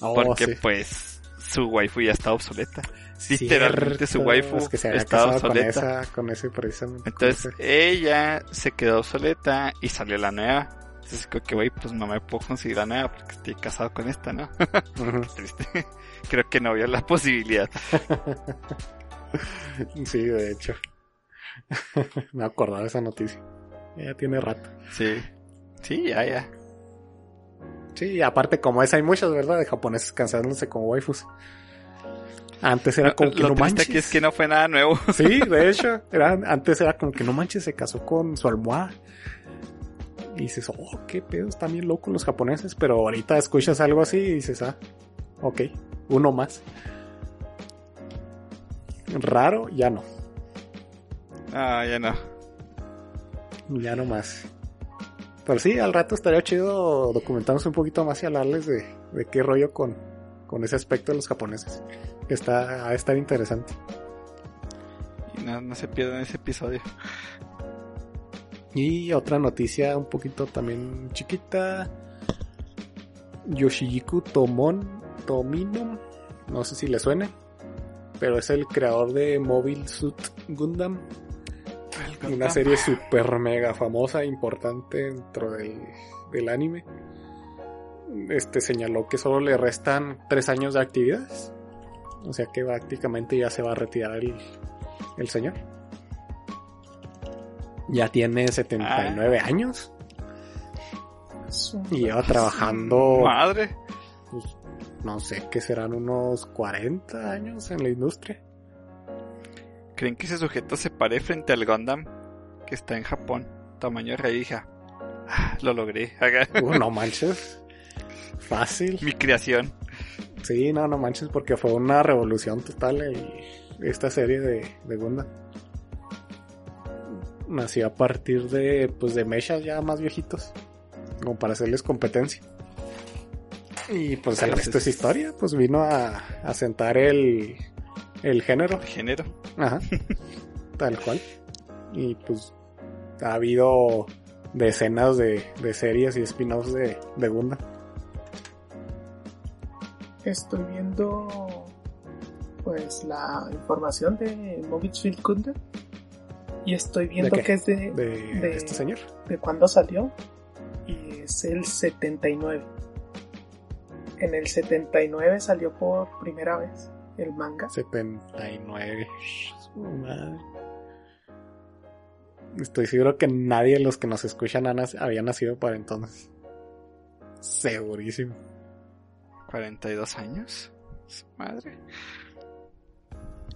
Oh, porque sí. pues su waifu ya está obsoleta. literalmente su waifu es que se con obsoleta. esa, con ese precisamente. Entonces con ese. ella se quedó obsoleta y salió la nueva. Entonces creo que, güey, pues no me puedo conseguir la nueva porque estoy casado con esta, ¿no? [laughs] Triste. [laughs] Creo que no vio la posibilidad. [laughs] Sí, de hecho. Me acordaba de esa noticia. Ya tiene rato. Sí. Sí, ya, ya. Sí, aparte como es hay muchos, ¿verdad? De japoneses cansándose con waifus. Antes era como que Lo no manches. aquí es que no fue nada nuevo. Sí, de hecho. Era, antes era como que no manches, se casó con su almohada. Y dices, oh, qué pedo, están bien locos los japoneses. Pero ahorita escuchas algo así y dices, ah, ok, uno más. Raro, ya no. Ah, ya no. Ya no más. Pero sí, al rato estaría chido documentarnos un poquito más y hablarles de, de qué rollo con, con ese aspecto de los japoneses. Está a estar interesante. Y no, no se pierdan ese episodio. Y otra noticia un poquito también chiquita. Yoshiyuki Tomon, Tomino, no sé si le suene, pero es el creador de Mobile Suit Gundam, una serie super mega famosa, importante dentro del, del anime. Este señaló que solo le restan tres años de actividades, o sea que prácticamente ya se va a retirar el, el señor. Ya tiene 79 años y lleva trabajando, Madre. pues, no sé, que serán unos 40 años en la industria. ¿Creen que ese sujeto se pare frente al Gundam que está en Japón? Tamaño reija. Ah, lo logré. Haga- Uh, no manches. Fácil. Mi creación. Sí, no, no manches, porque fue una revolución total el- esta serie de, de Gundam. Nació a partir de, pues, de mechas ya más viejitos, como para hacerles competencia. Y pues el resto es historia, pues vino a, a sentar el, el género. El género. Ajá. [laughs] Tal cual. Y pues ha habido decenas de, de series y spin-offs de, de Gundam. Estoy viendo pues la información de Mobile Gundam y estoy viendo qué? que es de, De, De- este señor. de cuándo salió y es el 79. En el 79 salió por primera vez el manga. 79. Su madre. Estoy seguro que nadie de los que nos escuchan había nacido para entonces. Segurísimo. 42 años. Su Madre.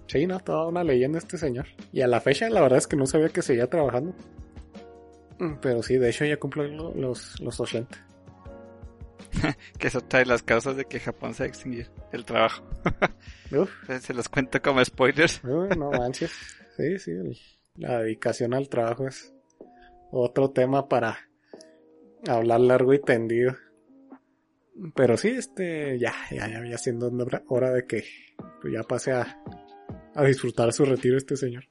Sí, no, toda una leyenda este señor. Y a la fecha, la verdad es que no sabía que seguía trabajando. Mm, Pero sí, de hecho ya cumplió lo- los, los 80. [laughs] Que es otra de las causas de que Japón se va a extinguir. El trabajo. [laughs] Se los cuento como spoilers. uy, no manches. [laughs] Sí, sí, el- la dedicación al trabajo es otro tema para hablar largo y tendido. Pero sí, este, ya, ya, ya, ya siendo hora- de que ya pase a, a disfrutar su retiro este señor.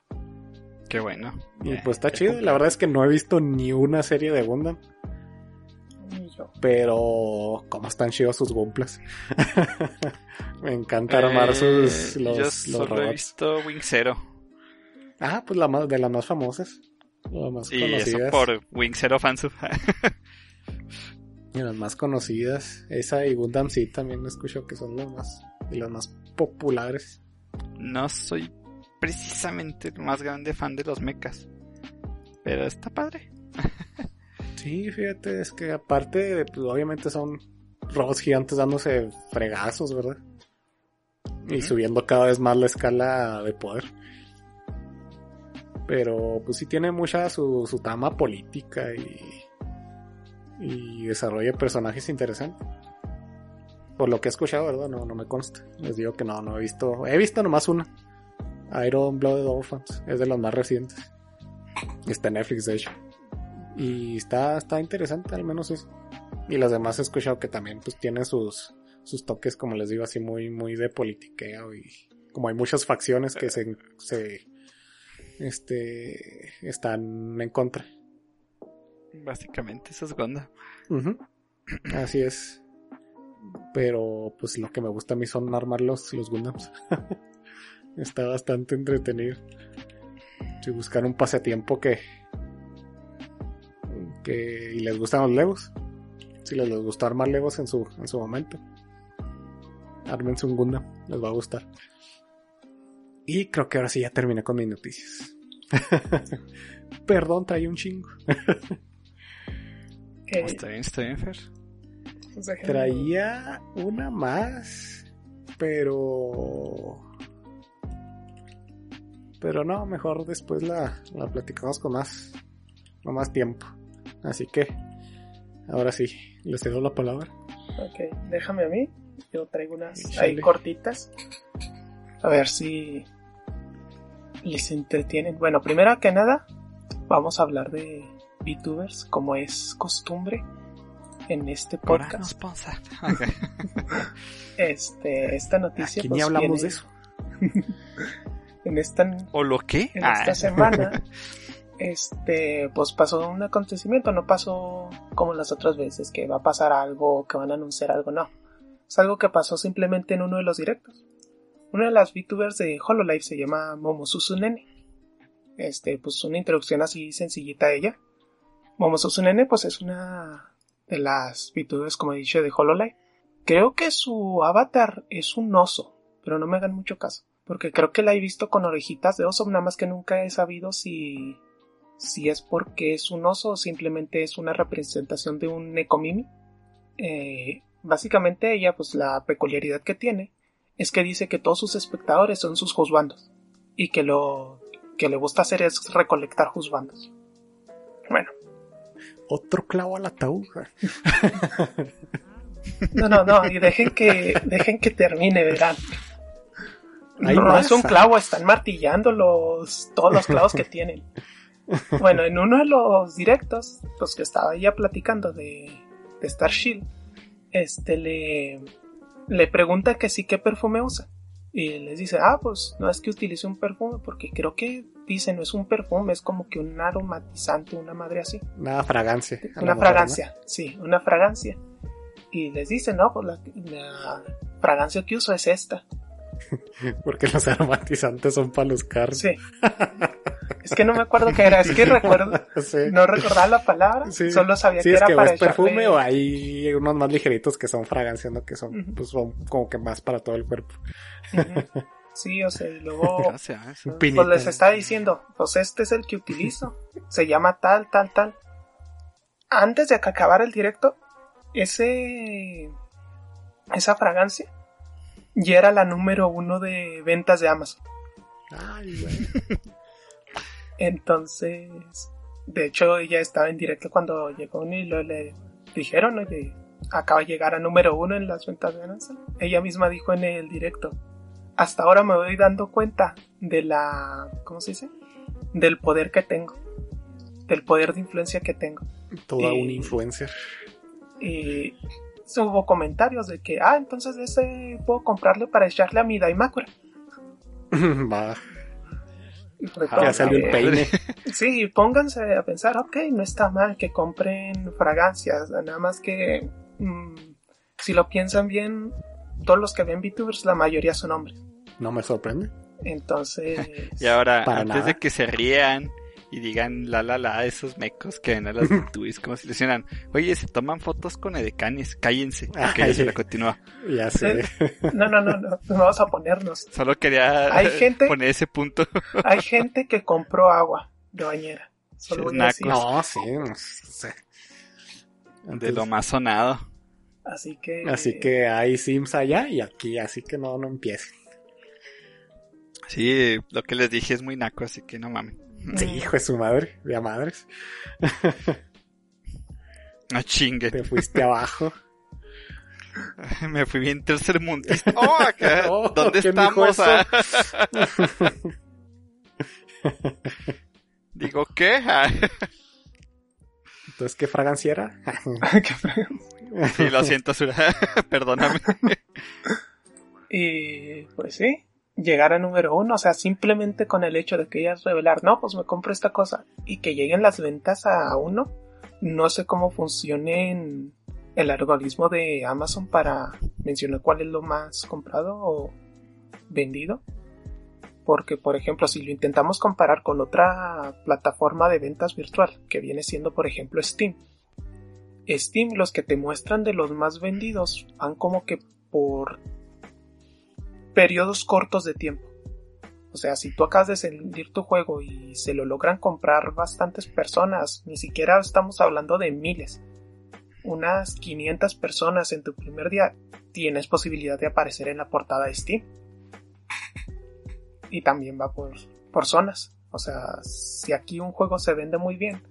Qué bueno. Y Eh, pues está chido. La verdad es que no he visto ni una serie de Gundam. Pero, ¿cómo están chidos sus Gumplas? [laughs] Me encanta armar Eh, sus los, Yo los solo he visto Wing Zero. Ah, pues la más, de las más famosas. Las más Y eso conocidas. por Wing Zero Fansub. Y las más conocidas. Esa y Gundam sí también escucho que son las más, y las más populares. No soy precisamente el más grande fan de los mechas. Pero está padre. [laughs] Sí, fíjate, es que aparte, de, pues, obviamente son robots gigantes dándose fregazos, ¿verdad? Y subiendo cada vez más la escala de poder. Pero pues sí tiene mucha su, su trama política y, y desarrollo de personajes interesantes. Por lo que he escuchado, ¿verdad? No, no me consta. Les digo que no, no he visto. He visto nomás una. Iron Blooded Orphans. Es de los más recientes. Está en Netflix, de hecho. Y está, está interesante, al menos eso. Y las demás he escuchado que también pues tienen sus, sus toques, como les digo, así muy, muy de politiqueo y como hay muchas facciones que se, se este están en contra. Básicamente eso es Gundam. Ujú. Así es. Pero pues lo que me gusta a mí son armar los, los Gundams. [laughs] Está bastante entretenido. Si buscar un pasatiempo que, que y les gustan los Legos. Si les, les gustó armar Legos en su, en su momento. Ármense un Gundam, les va a gustar. Y creo que ahora sí ya terminé con mis noticias. [laughs] Perdón, traí un chingo. Está bien, está bien, Fer. Déjenme- Traía una más, pero... Pero no, mejor después la, la platicamos con más, con más tiempo. Así que, ahora sí, les cedo la palabra. Ok, déjame a mí. Yo traigo unas ahí cortitas. A ver si les entretienen. Bueno, primero que nada, vamos a hablar de VTubers, como es costumbre en este podcast. no sponsor. [laughs] Ok. Aquí Este, esta noticia. ni pues, hablamos viene de eso. [laughs] En esta, ¿O lo qué? en Ah. esta semana, [laughs] este, pues pasó un acontecimiento, no pasó como las otras veces, que va a pasar algo, que van a anunciar algo, no. Es algo que pasó simplemente en uno de los directos. Una de las VTubers de Hololive se llama Momosusu Nene. Este, pues una introducción así sencillita a ella. Momosusu Nene, pues es una las VTubers, como he dicho, de Hololive. Creo que su avatar es un oso, pero no me hagan mucho caso. Porque creo que la he visto con orejitas de oso, nada más que nunca he sabido si, si es porque es un oso o simplemente es una representación de un Nekomimi. Eh, básicamente ella, pues la peculiaridad que tiene es que dice que todos sus espectadores son sus juzbandos y que lo que le gusta hacer es recolectar juzbandos. Bueno, Otro clavo al ataúd. [laughs] no, no, no, y dejen que, dejen que termine, verán. No, es un clavo, están martillando los, todos los clavos que tienen. Bueno, en uno de los directos, pues que estaba ella platicando de, de Star Shield, este le, le pregunta que sí qué perfume usa. Y les dice, ah, pues no es que utilice un perfume, porque creo que dice, no es un perfume, es como que un aromatizante, una madre así. Una fragancia. Una fragancia, sí, una fragancia. Y les dice, no, pues la, la fragancia que uso es esta. [laughs] Porque los aromatizantes son para los carros. Sí. Es que no me acuerdo qué era, es que [laughs] recuerdo, Sí. no recordaba la palabra, Sí. solo sabía Sí, que es era que para es perfume o hay unos más ligeritos que son fragancias, ¿no? Que son, pues son como que más para todo el cuerpo. Sí, o sea, y luego [laughs] Gracias. Pues les está diciendo, pues este es el que utilizo, se llama tal, tal, tal. Antes de que acabara el directo, ese esa fragancia ya era la número uno de ventas de Amazon. Ay, güey. Entonces, de hecho, ella estaba en directo cuando llegó y lo le dijeron, oye, acaba de llegar a número uno en las ventas de Amazon. Ella misma dijo en el directo, hasta ahora me voy dando cuenta de la, ¿cómo se dice? Del poder que tengo, del poder de influencia que tengo. Toda Y- una influencer. Y hubo comentarios de que, ah, entonces ese puedo comprarle para echarle a mi Daimakura. [laughs] Va, ya salió el peine. [laughs] Sí, pónganse a pensar, ok, no está mal que compren fragancias, nada más que mm, si lo piensan bien, todos los que ven VTubers, la mayoría son hombres. No me sorprende. Entonces, [laughs] Y ahora, Para antes nada. de que se rían y digan la la la esos mecos que ven a las [laughs] VTubers como si le hicieran, oye, se toman fotos con edecanes, cállense. Ok, Ay. se la continúa. Ya sé. no, no, no, no, no vamos a ponernos. Solo quería Hay gente- poner ese punto. [laughs] Hay gente que compró agua de bañera. Solo Sí, voy a decir. No, sí, no sé. De lo más sonado. Así que. Así que hay Sims allá y aquí, así que no, no empiecen. Sí, lo que les dije es muy naco, así que no mames. Sí, hijo de su madre, de a madres. No chinguen. Te fuiste abajo. [laughs] Me fui bien tercermundista. Oh, acá. [laughs] Oh, ¿Dónde ¿quién dijo estamos? ah? Digo, ¿qué? Ah, Entonces, ¿qué fragancia era? [laughs] Qué feo. [laughs] Sí, lo siento. [laughs] Perdóname. y pues sí, llegar a número uno, o sea, simplemente con el hecho de que ellas revelar, no, pues me compro esta cosa y que lleguen las ventas a uno, no sé cómo funcione el algoritmo de Amazon para mencionar cuál es lo más comprado o vendido. Porque, por ejemplo, si lo intentamos comparar con otra plataforma de ventas virtual, que viene siendo, por ejemplo, Steam. Steam, los que te muestran de los más vendidos van como que por periodos cortos de tiempo. O sea, si tú acabas de salir tu juego y se lo logran comprar bastantes personas, ni siquiera estamos hablando de miles, unas 500 personas en tu primer día, tienes posibilidad de aparecer en la portada de Steam. Y también va por, por zonas. O sea, si aquí un juego se vende muy bien,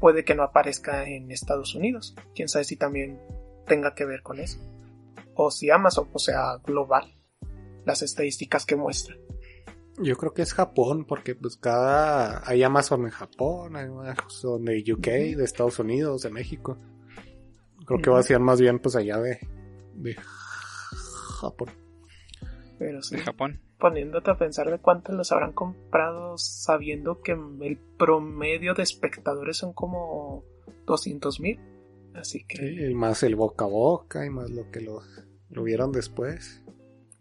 puede que no aparezca en Estados Unidos. Quién sabe si también tenga que ver con eso. O si Amazon, o sea, global, las estadísticas que muestra. Yo creo que es Japón, porque pues cada... Hay Amazon en Japón, hay Amazon de UK, de Estados Unidos, de México. Creo que va a ser más bien pues allá de... de Japón. Pero sí, De Japón. Poniéndote a pensar de cuántos los habrán comprado sabiendo que el promedio de espectadores son como 200 mil. Así que, Sí, y más el boca a boca y más lo que lo, lo vieron después.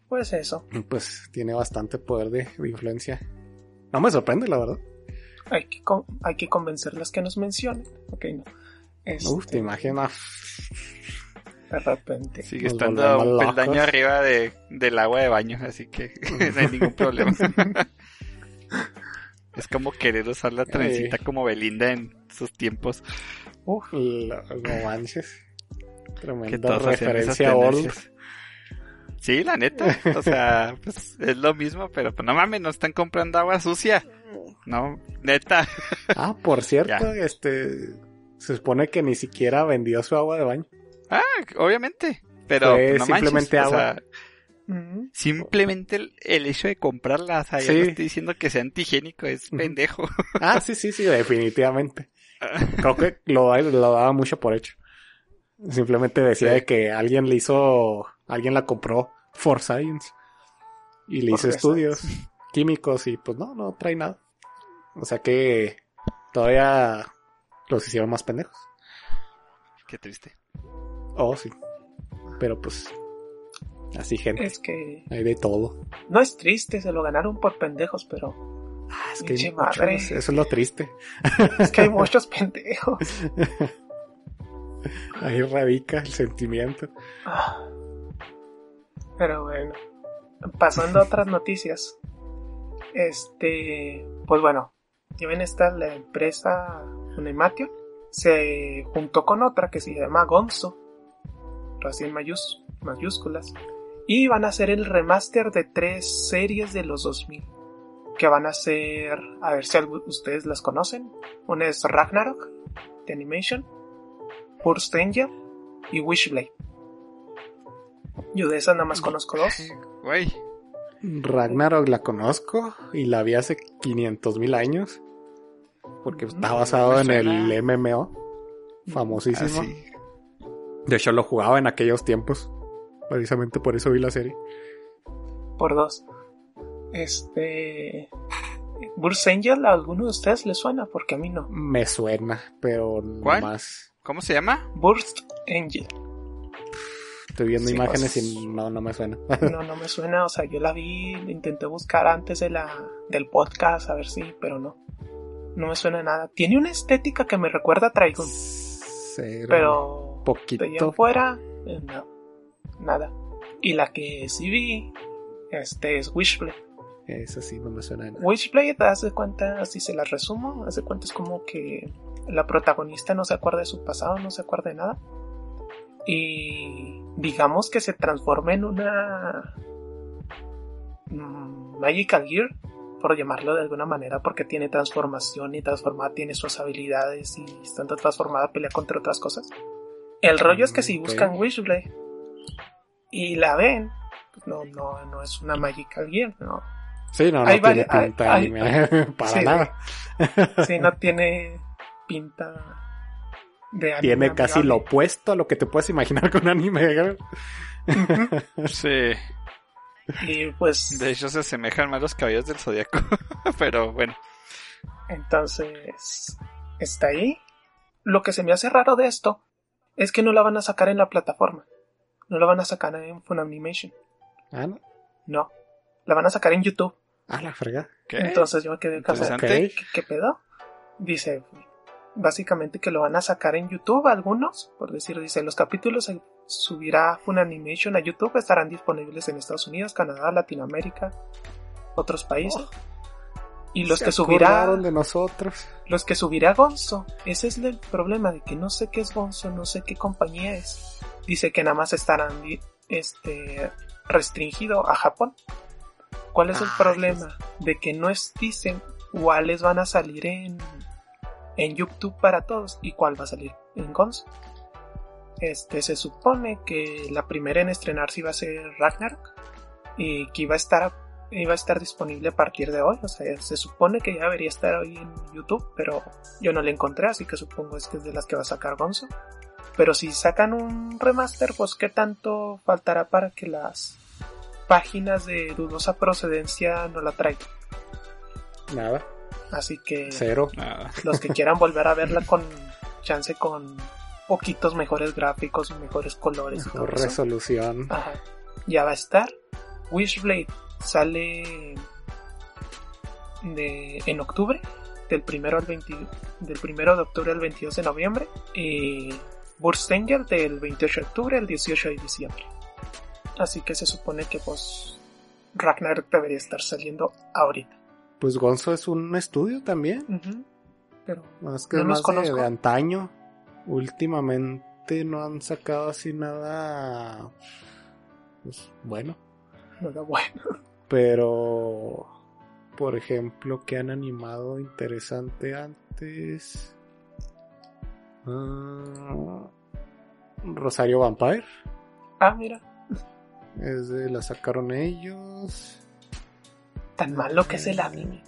pues eso. Pues tiene bastante poder de, de influencia. No me sorprende, la verdad. Hay que, hay que convencerlas que nos mencionen. Ok, no. Este, Uf, te imaginas. De repente. Sigue estando un locos. peldaño arriba de, del agua de baño, así que [laughs] no hay ningún problema. [laughs] es como querer usar la trencita como Belinda en sus tiempos. Uf, la- no manches. Que Tremenda referencia a old. Sí, la neta. O sea, [laughs] pues es lo mismo, pero pues no mames, no están comprando agua sucia. No, neta. Ah, por cierto, Ya. este. Se supone que ni siquiera vendió su agua de baño. Ah, obviamente. Pero pues, no manches, simplemente o agua. sea, Mm, simplemente el, el hecho de comprarla, o sea, ya Sí. no estoy diciendo que sea antihigiénico, es pendejo. [laughs] Ah, sí, sí, sí, definitivamente. [laughs] Creo que lo, lo daba mucho por hecho. Simplemente decía Sí. de que alguien le hizo. Alguien la compró for science. Y le hizo estudios [laughs] químicos y pues no, no trae nada. O sea que todavía los hicieron más pendejos. Qué triste. Oh, sí. Pero pues. Así, gente. Es que Hay de todo. no es triste, se lo ganaron por pendejos, pero Ah, es que hay muchos, eso es lo triste. es que hay muchos pendejos. [laughs] Ahí radica el sentimiento. Ah. Pero bueno, pasando a otras noticias. Este, pues bueno, ya ven esta la empresa Unematio se juntó con otra que se llama Gonzo, así en mayús- mayúsculas, y van a hacer el remaster de tres series de los 2000 que van a ser, a ver si ustedes las conocen. Una es Ragnarok de Animation, First Angel y Wishblade. Yo de esas nada más conozco dos. Güey, Ragnarok la conozco y la vi hace 500 mil años. Porque está Mm, basado me en suena. el MMO. Famosísimo. De hecho, lo jugaba en aquellos tiempos. Precisamente por eso vi la serie. Por dos. Este. Burst Angel, ¿a alguno de ustedes le suena? Porque a mí no. Me suena, pero no ¿Cuál? más. ¿Cómo se llama? Burst Angel. Estoy viendo Sí, imágenes pues- y no, no me suena. [laughs] No, no me suena. O sea, yo la vi, la intenté buscar antes de la, del podcast, a ver si, pero no. No me suena nada. Tiene una estética que me recuerda a Trigun, Cero. pero. Poquito. De afuera, eh, no. Nada. Y la que sí vi, este es Wishblade. Eso sí, no me suena de nada. Wishblade, haz de cuenta, si se la resumo, haz de cuenta es como que la protagonista no se acuerda de su pasado, no se acuerda de nada. Y digamos que se transforma en una mm, Magical Gear, por llamarlo de alguna manera, porque tiene transformación y transformada tiene sus habilidades y estando transformada pelea contra otras cosas. El rollo es que si buscan Wishblade y la ven, pues no, no, no es una Magical Gear, no, Sí, no, no Hay tiene hay- pinta de hay- anime. [laughs] Para [laughs] sí, nada. Sí, no tiene pinta de anime Tiene casi lo opuesto a lo que te puedes imaginar con anime. Ujú. Sí. Y pues, De hecho, se asemejan más los caballos del zodiaco. [laughs] Pero bueno. entonces, está ahí. Lo que se me hace raro de esto es que no la van a sacar en la plataforma. No la van a sacar en Funimation. Ah, no. No. La van a sacar en YouTube. Ah, la frega. ¿Qué? Entonces yo me quedé casado. ¿Qué, qué pedo? Dice, básicamente que lo van a sacar en YouTube algunos, por decir, dice, los capítulos se subirá Funimation a YouTube, estarán disponibles en Estados Unidos, Canadá, Latinoamérica, otros países. Y los Se que subirá, de nosotros. los que subirá Gonzo, ese es el problema de que no sé qué es Gonzo, no sé qué compañía es. Dice que nada más estarán este restringido a Japón. ¿Cuál es el problema? De que no es, dicen cuáles van a salir en, en YouTube para todos y cuál va a salir en Gonzo. Este se supone que la primera en estrenarse iba a ser Ragnarok y que iba a estar iba a estar disponible a partir de hoy. O sea, se supone que ya debería estar hoy en YouTube, pero yo no la encontré, así que supongo es que es de las que va a sacar Gonzo. Pero si sacan un remaster, pues qué tanto faltará para que las páginas de dudosa procedencia no la traigan. Nada. Así que Cero. Nada. los que quieran volver a verla [laughs] con chance con poquitos mejores gráficos, mejores colores y todo Mejor eso. resolución. Ajá. Ya va a estar. Wishblade sale de, en octubre, del primero al 20 del primero de octubre al 22 de noviembre y Burst Angel del 28 de octubre al 18 de diciembre. Así que se supone que pues Ragnarok debería estar saliendo ahorita. Pues Gonzo es un estudio también. Pero Más que No más de, antaño. Últimamente no han sacado así nada. Pues bueno. no da bueno. Pero. Por ejemplo, que han animado interesante antes. Ah, Rosario Vampire. Ah, mira, Es de, la sacaron ellos. tan malo que es el anime.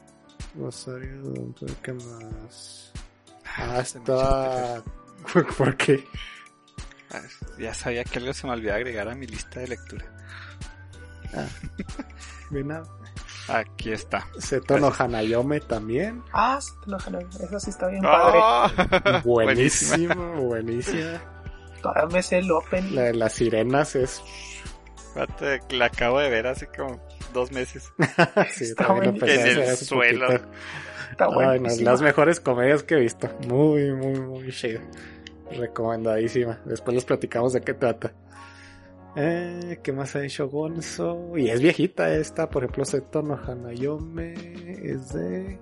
Rosario Vampire, ¿qué más? Ah, Ah, me está. [laughs] ¿Por qué? Ah, Ya sabía que algo se me olvidó agregar a mi lista de lectura. [laughs] De nada. Aquí está. Seto no Hanayome también. Ah, sí, no, no, esa sí está bien padre. [laughs] ¡Oh! Buenísimo, buenísima. Todavía me sé el open. La de las sirenas es. Espérate, La acabo de ver hace como dos meses. [laughs] Sí, Está también lo En el suelo. poquito. Está Ay, no, las mejores comedias que he visto. Muy, muy, muy chido. Recomendadísima. Después les platicamos de qué trata. Eh, ¿Qué más ha hecho Gonzo? Y es viejita esta, por ejemplo, Seto no Hanayome es de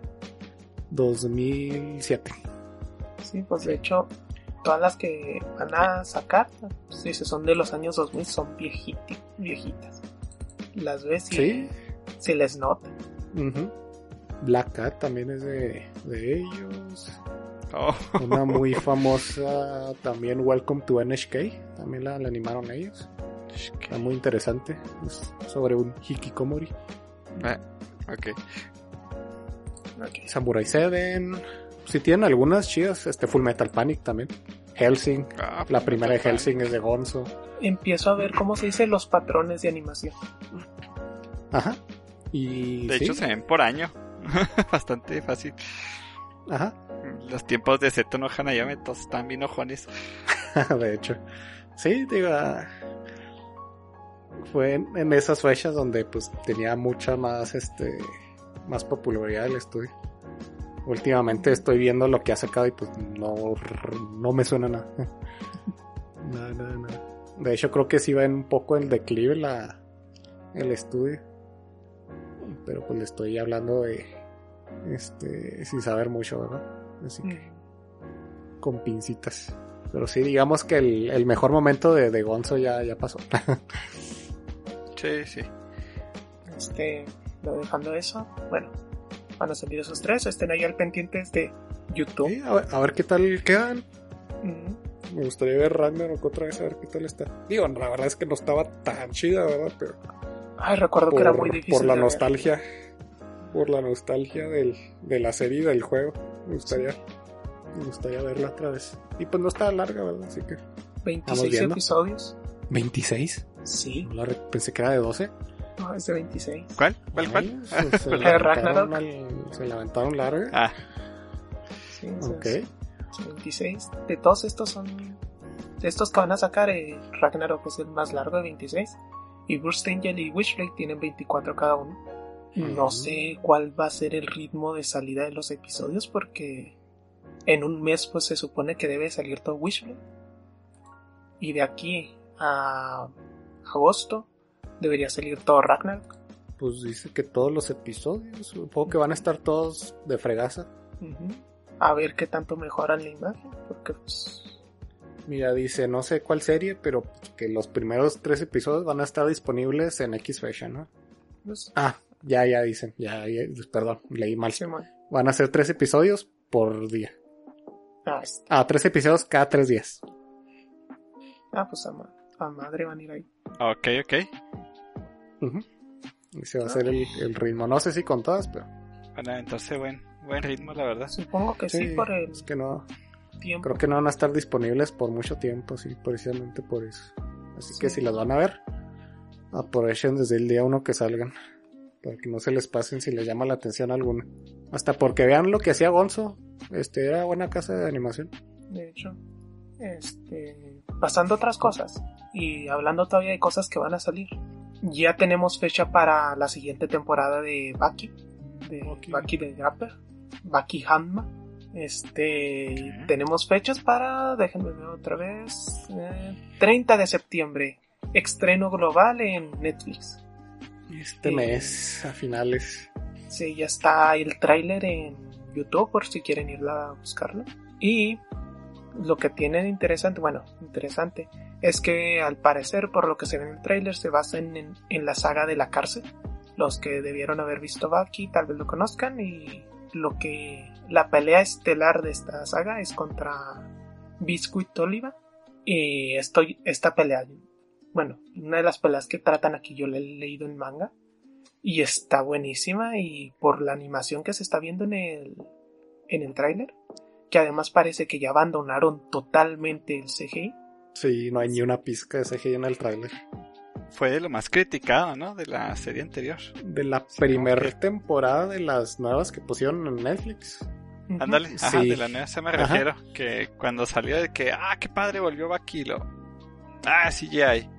2007. Sí, pues de hecho, todas las que van a sacar, si se son de los años 2000, son viejiti- viejitas. Las ves y Sí. se les nota. Ujú. Black Cat también es de, de ellos. Oh, Una muy [laughs] famosa también, Welcome to NHK. También la, la animaron ellos. Está muy interesante. Es sobre un hikikomori. ok. Ok. Samurai 7. Si tienen algunas chidas, este Full Metal Panic también. Helsing. Ah, La primera de. Helsing es de Gonzo. Empiezo a ver cómo se dice los patrones de animación. Ajá. Y De sí, hecho, se ven por año. [laughs] Bastante fácil. Ajá, Los tiempos de Seto no Hanayome todos están bien ojones. [laughs] de hecho. Sí, digo, ah, fue en, esas fechas donde pues tenía mucha más, este, más popularidad el estudio. Últimamente estoy viendo lo que ha sacado y pues no, no me suena nada. [laughs] nada, nada, nada. De hecho creo que sí va en un poco en declive la, el estudio. Pero pues le estoy hablando de, este, sin saber mucho, ¿verdad? Así que Mm. con pincitas. Pero sí, digamos que el, el mejor momento de, de Gonzo ya, ya pasó. [laughs] Sí, sí. Este, lo dejando eso, bueno, van a salir esos tres, estén ahí al pendientes de YouTube. Sí, a, ver, a ver qué tal quedan. Mm, Me gustaría ver Ragnarok otra vez, a ver qué tal está. Digo, la verdad es que no estaba tan chida, ¿verdad? Pero Ay, recuerdo que era muy difícil. por la de ver. nostalgia. Por la nostalgia del, de la serie y del juego. Me gustaría, me gustaría verla otra vez. Y pues no está larga, ¿verdad? Así que. 26 viendo. episodios. ¿26? Sí, No la pensé que era de 12. no, es de 26. ¿Cuál? ¿Cuál, cuál? Se, [laughs] se [laughs] La aventaron aventaron larga. Ah, Sí, ok. es 26. De todos estos son. De estos que van a sacar, eh, Ragnarok es el más largo de 26. Y Burst Angel y Wishblade tienen 24 cada uno. No sé cuál va a ser el ritmo de salida de los episodios porque en un mes pues se supone que debe salir todo Wishblade. Y de aquí a agosto debería salir todo Ragnarok. Pues dice que todos los episodios, supongo que van a estar todos de fregaza. A ver qué tanto mejoran la imagen porque pues Mira, dice, no sé cuál serie, pero que los primeros tres episodios van a estar disponibles en X fecha, ¿no? pues, Ah, ya, ya dicen, ya, ya, perdón, leí mal. Simón. Van a ser tres episodios por día. Ah, es- Ah, tres episodios cada tres días. ah, pues a, ma- a madre van a ir ahí. ok, ok. Ujú. Ese va a ser el, el ritmo. No sé si con todas, pero a aventarse buen, buen ritmo, la verdad. Supongo que sí, por el es que no, tiempo. creo que no van a estar disponibles por mucho tiempo, sí, precisamente por eso. Así que Sí. si las van a ver, aprovechen desde el día uno que salgan. Para que no se les pasen si les llama la atención alguna. Hasta porque vean lo que hacía Gonzo. Este era buena casa de animación. De hecho, este, pasando otras cosas y hablando todavía de cosas que van a salir. Ya tenemos fecha para la siguiente temporada de Baki, de Baki. Baki, de Grapper, Baki Hanma. Este, tenemos fechas para, déjenme ver otra vez, eh, 30 de septiembre, estreno global en Netflix. Este Sí. mes, a finales. Sí, ya está el tráiler en YouTube por si quieren irla a buscarlo. Y lo que tiene de interesante, bueno, interesante, es que al parecer, por lo que se ve en el tráiler, se basa en, en- en la saga de la cárcel. Los que debieron haber visto Baki tal vez lo conozcan y lo que la pelea estelar de esta saga es contra Biscuit Oliva y estoy esta pelea bueno una de las peleas que tratan aquí yo la he leído en manga y está buenísima y por la animación que se está viendo en el en el tráiler que además parece que ya abandonaron totalmente el CGI Sí, no hay ni una pizca de CGI en el tráiler. Fue de lo más criticado, ¿no? De la serie anterior. De la primera temporada de las nuevas que pusieron en Netflix. Ándale, Sí. de la nueva se me Ajá. refiero. Que cuando salió de que, ah, qué padre, volvió Bakilo. Ah, sí, hay.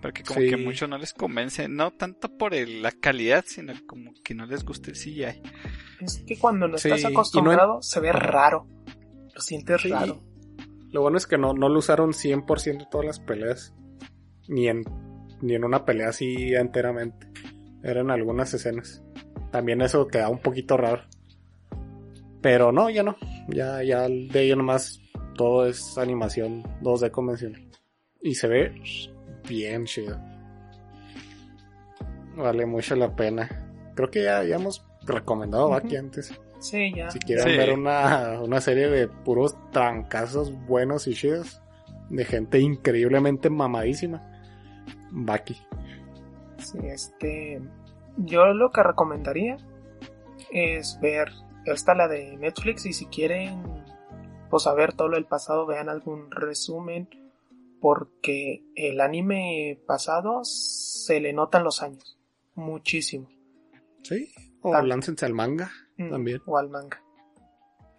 Porque como Sí. que mucho no les convence, no tanto por el- la calidad, sino como que no les gusta el CGI. es que cuando no Sí, estás no acostumbrado se ve raro lo sientes raro Lo bueno es que no, no lo usaron 100% todas las peleas. Ni en, ni en una pelea así enteramente. Eran algunas escenas. También eso queda un poquito raro. Pero no, ya no. Ya, ya de ahí nomás todo es animación 2D convencional. Y se ve bien chido. Vale mucho la pena. Creo que ya, ya hemos recomendado Ujú. Baki antes. Sí ya Si quieren Sí. ver una, una serie de puros trancazos buenos y chidos, de gente increíblemente mamadísima, Baki. Sí, este. Yo lo que recomendaría es ver esta la de Netflix y si quieren pues saber todo lo del pasado vean algún resumen porque el anime pasado se le notan los años muchísimo Sí, o Tal- láncense al manga Mm, también. O al manga.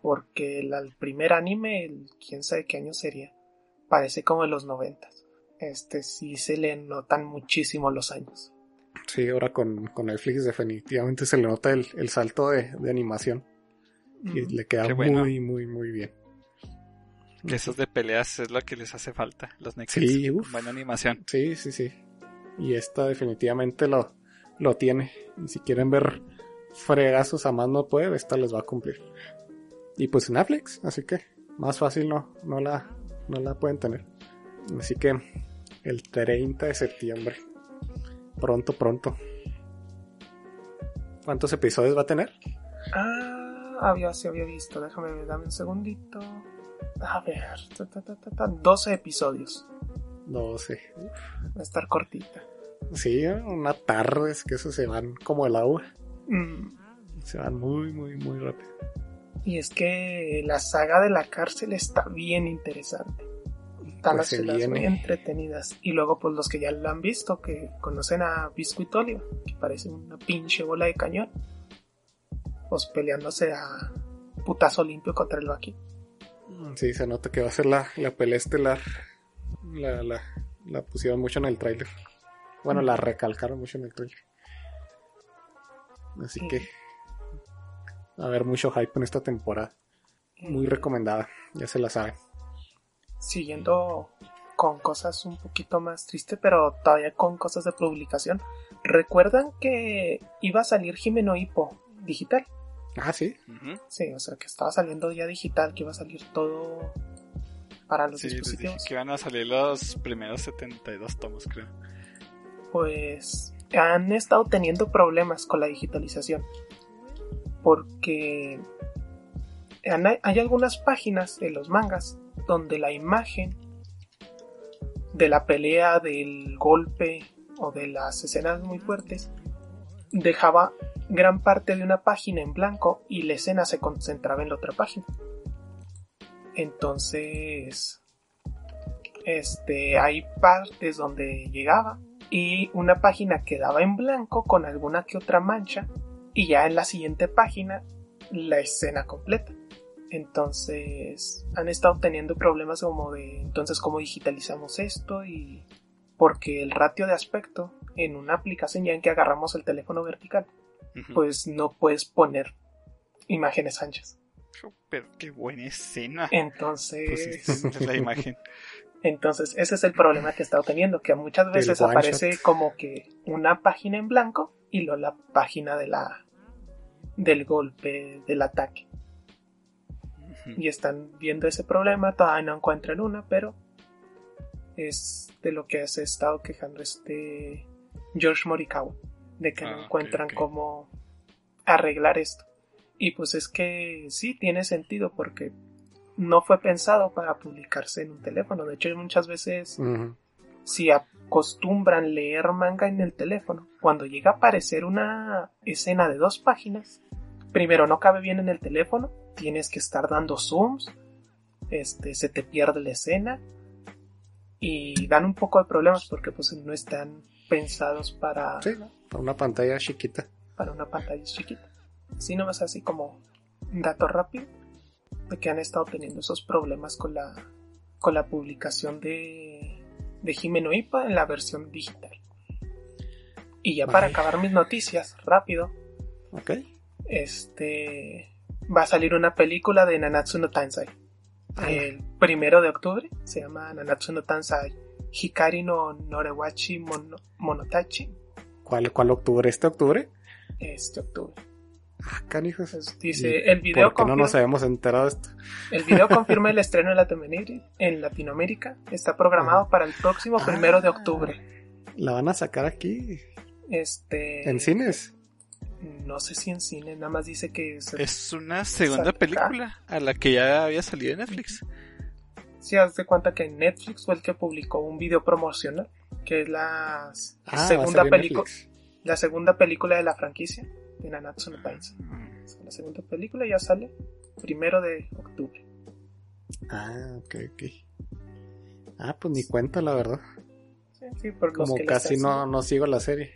Porque el, el primer anime, el, quién sabe qué año sería, parece como de los noventas. Este sí se le notan muchísimo los años. Sí, ahora con, con Netflix definitivamente se le nota el, el salto de, de animación. Y le queda bueno. muy, muy, muy bien. Que esos de peleas es lo que les hace falta. Los Netflix. Sí, uf. Buena animación. Sí, sí, sí. Y esta definitivamente lo, lo tiene. Y si quieren ver fregazos a más no puede, esta les va a cumplir. Y pues Netflix, así que más fácil no, no, la, no la pueden tener. Así que el 30 de septiembre. Pronto, pronto. ¿Cuántos episodios va a tener? Ah, había, sí había visto. Déjame dame un segundito. A ver, ta, ta, ta, ta, ta, 12 episodios. 12. Va a estar cortita. Sí, una tarde, es que esos se van como el agua. Mm, Se van muy, muy, muy rápido. Y es que la saga de la cárcel está bien interesante. Están Pues las las muy viene. entretenidas. Y luego, pues los que ya la han visto, que conocen a Biscuit Oliva, que parece una pinche bola de cañón. Pues peleándose a putazo limpio contra el Baki. Sí, se nota que va a ser la, la pelea estelar. La, la, la pusieron mucho en el tráiler. Bueno, la recalcaron mucho en el tráiler. Así Sí. que va a haber mucho hype en esta temporada. Muy recomendada, ya se la saben. Siguiendo con cosas un poquito más tristes, pero todavía con cosas de publicación. ¿Recuerdan que iba a salir Jimeno Hippo digital? Ah, sí. Sí, o sea que estaba saliendo ya digital, que iba a salir todo para los Sí, les dije dispositivos. que iban a salir los primeros 72 tomos, creo. Pues han estado teniendo problemas con la digitalización. Porque hay algunas páginas de los mangas donde la imagen de la pelea, del golpe o de las escenas muy fuertes dejaba gran parte de una página en blanco y la escena se concentraba en la otra página. Entonces, este, hay partes donde llegaba y una página quedaba en blanco con alguna que otra mancha y ya en la siguiente página la escena completa. Entonces han estado teniendo problemas como de entonces cómo digitalizamos esto y porque el ratio de aspecto en una aplicación ya en que agarramos el teléfono vertical pues no puedes poner imágenes anchas. Pero qué buena escena. Entonces, Pues la imagen. [laughs] entonces ese es el problema que he estado teniendo, que muchas veces aparece como que una página en blanco y luego la página de la del golpe, del ataque. Y están viendo ese problema, todavía no encuentran una, pero es de lo que se ha estado quejando este George Morikawa, de que Ah, no ok, encuentran cómo arreglar esto. Y pues es que sí tiene sentido porque no fue pensado para publicarse en un teléfono. De hecho, muchas veces si acostumbran leer manga en el teléfono, cuando llega a aparecer una escena de dos páginas, primero no cabe bien en el teléfono, tienes que estar dando zooms, este, se te pierde la escena y dan un poco de problemas porque pues no están pensados para, Sí, para una pantalla chiquita. para una pantalla chiquita. Así nomás así como dato rápido de que han estado teniendo esos problemas con la con la publicación de de Jimeno Ipa en la versión digital. Y ya para acabar mis noticias, rápido, Ok. este va a salir una película de Nanatsu no Tansai. Ah. El primero de octubre se llama Nanatsu no Tansai Hikari no Norewachi Mono- Monotachi. ¿Cuál, ¿Cuál octubre? ¿Este octubre? Este octubre. Ah, canijos. Entonces, dice ¿Y el video ¿Por qué no confirma- nos habíamos enterado de esto? El video [laughs] confirma el estreno en Latinoamérica. En Latinoamérica está programado Ajá. para el próximo primero de Ah. octubre. La van a sacar aquí. Este. ¿En cines? No sé si en cine, nada más dice que es. Es una segunda Saca. película a la que ya había salido en Netflix. Si haz de cuenta que Netflix fue el que publicó un video promocional, que es la Ah, segunda película, la segunda película de la franquicia de Nanatsu no Taizai. La segunda película ya sale primero de octubre. Ah, ok, ok. Ah, pues ni cuenta, la verdad. Sí, sí, por los Como que casi no, no sigo la serie.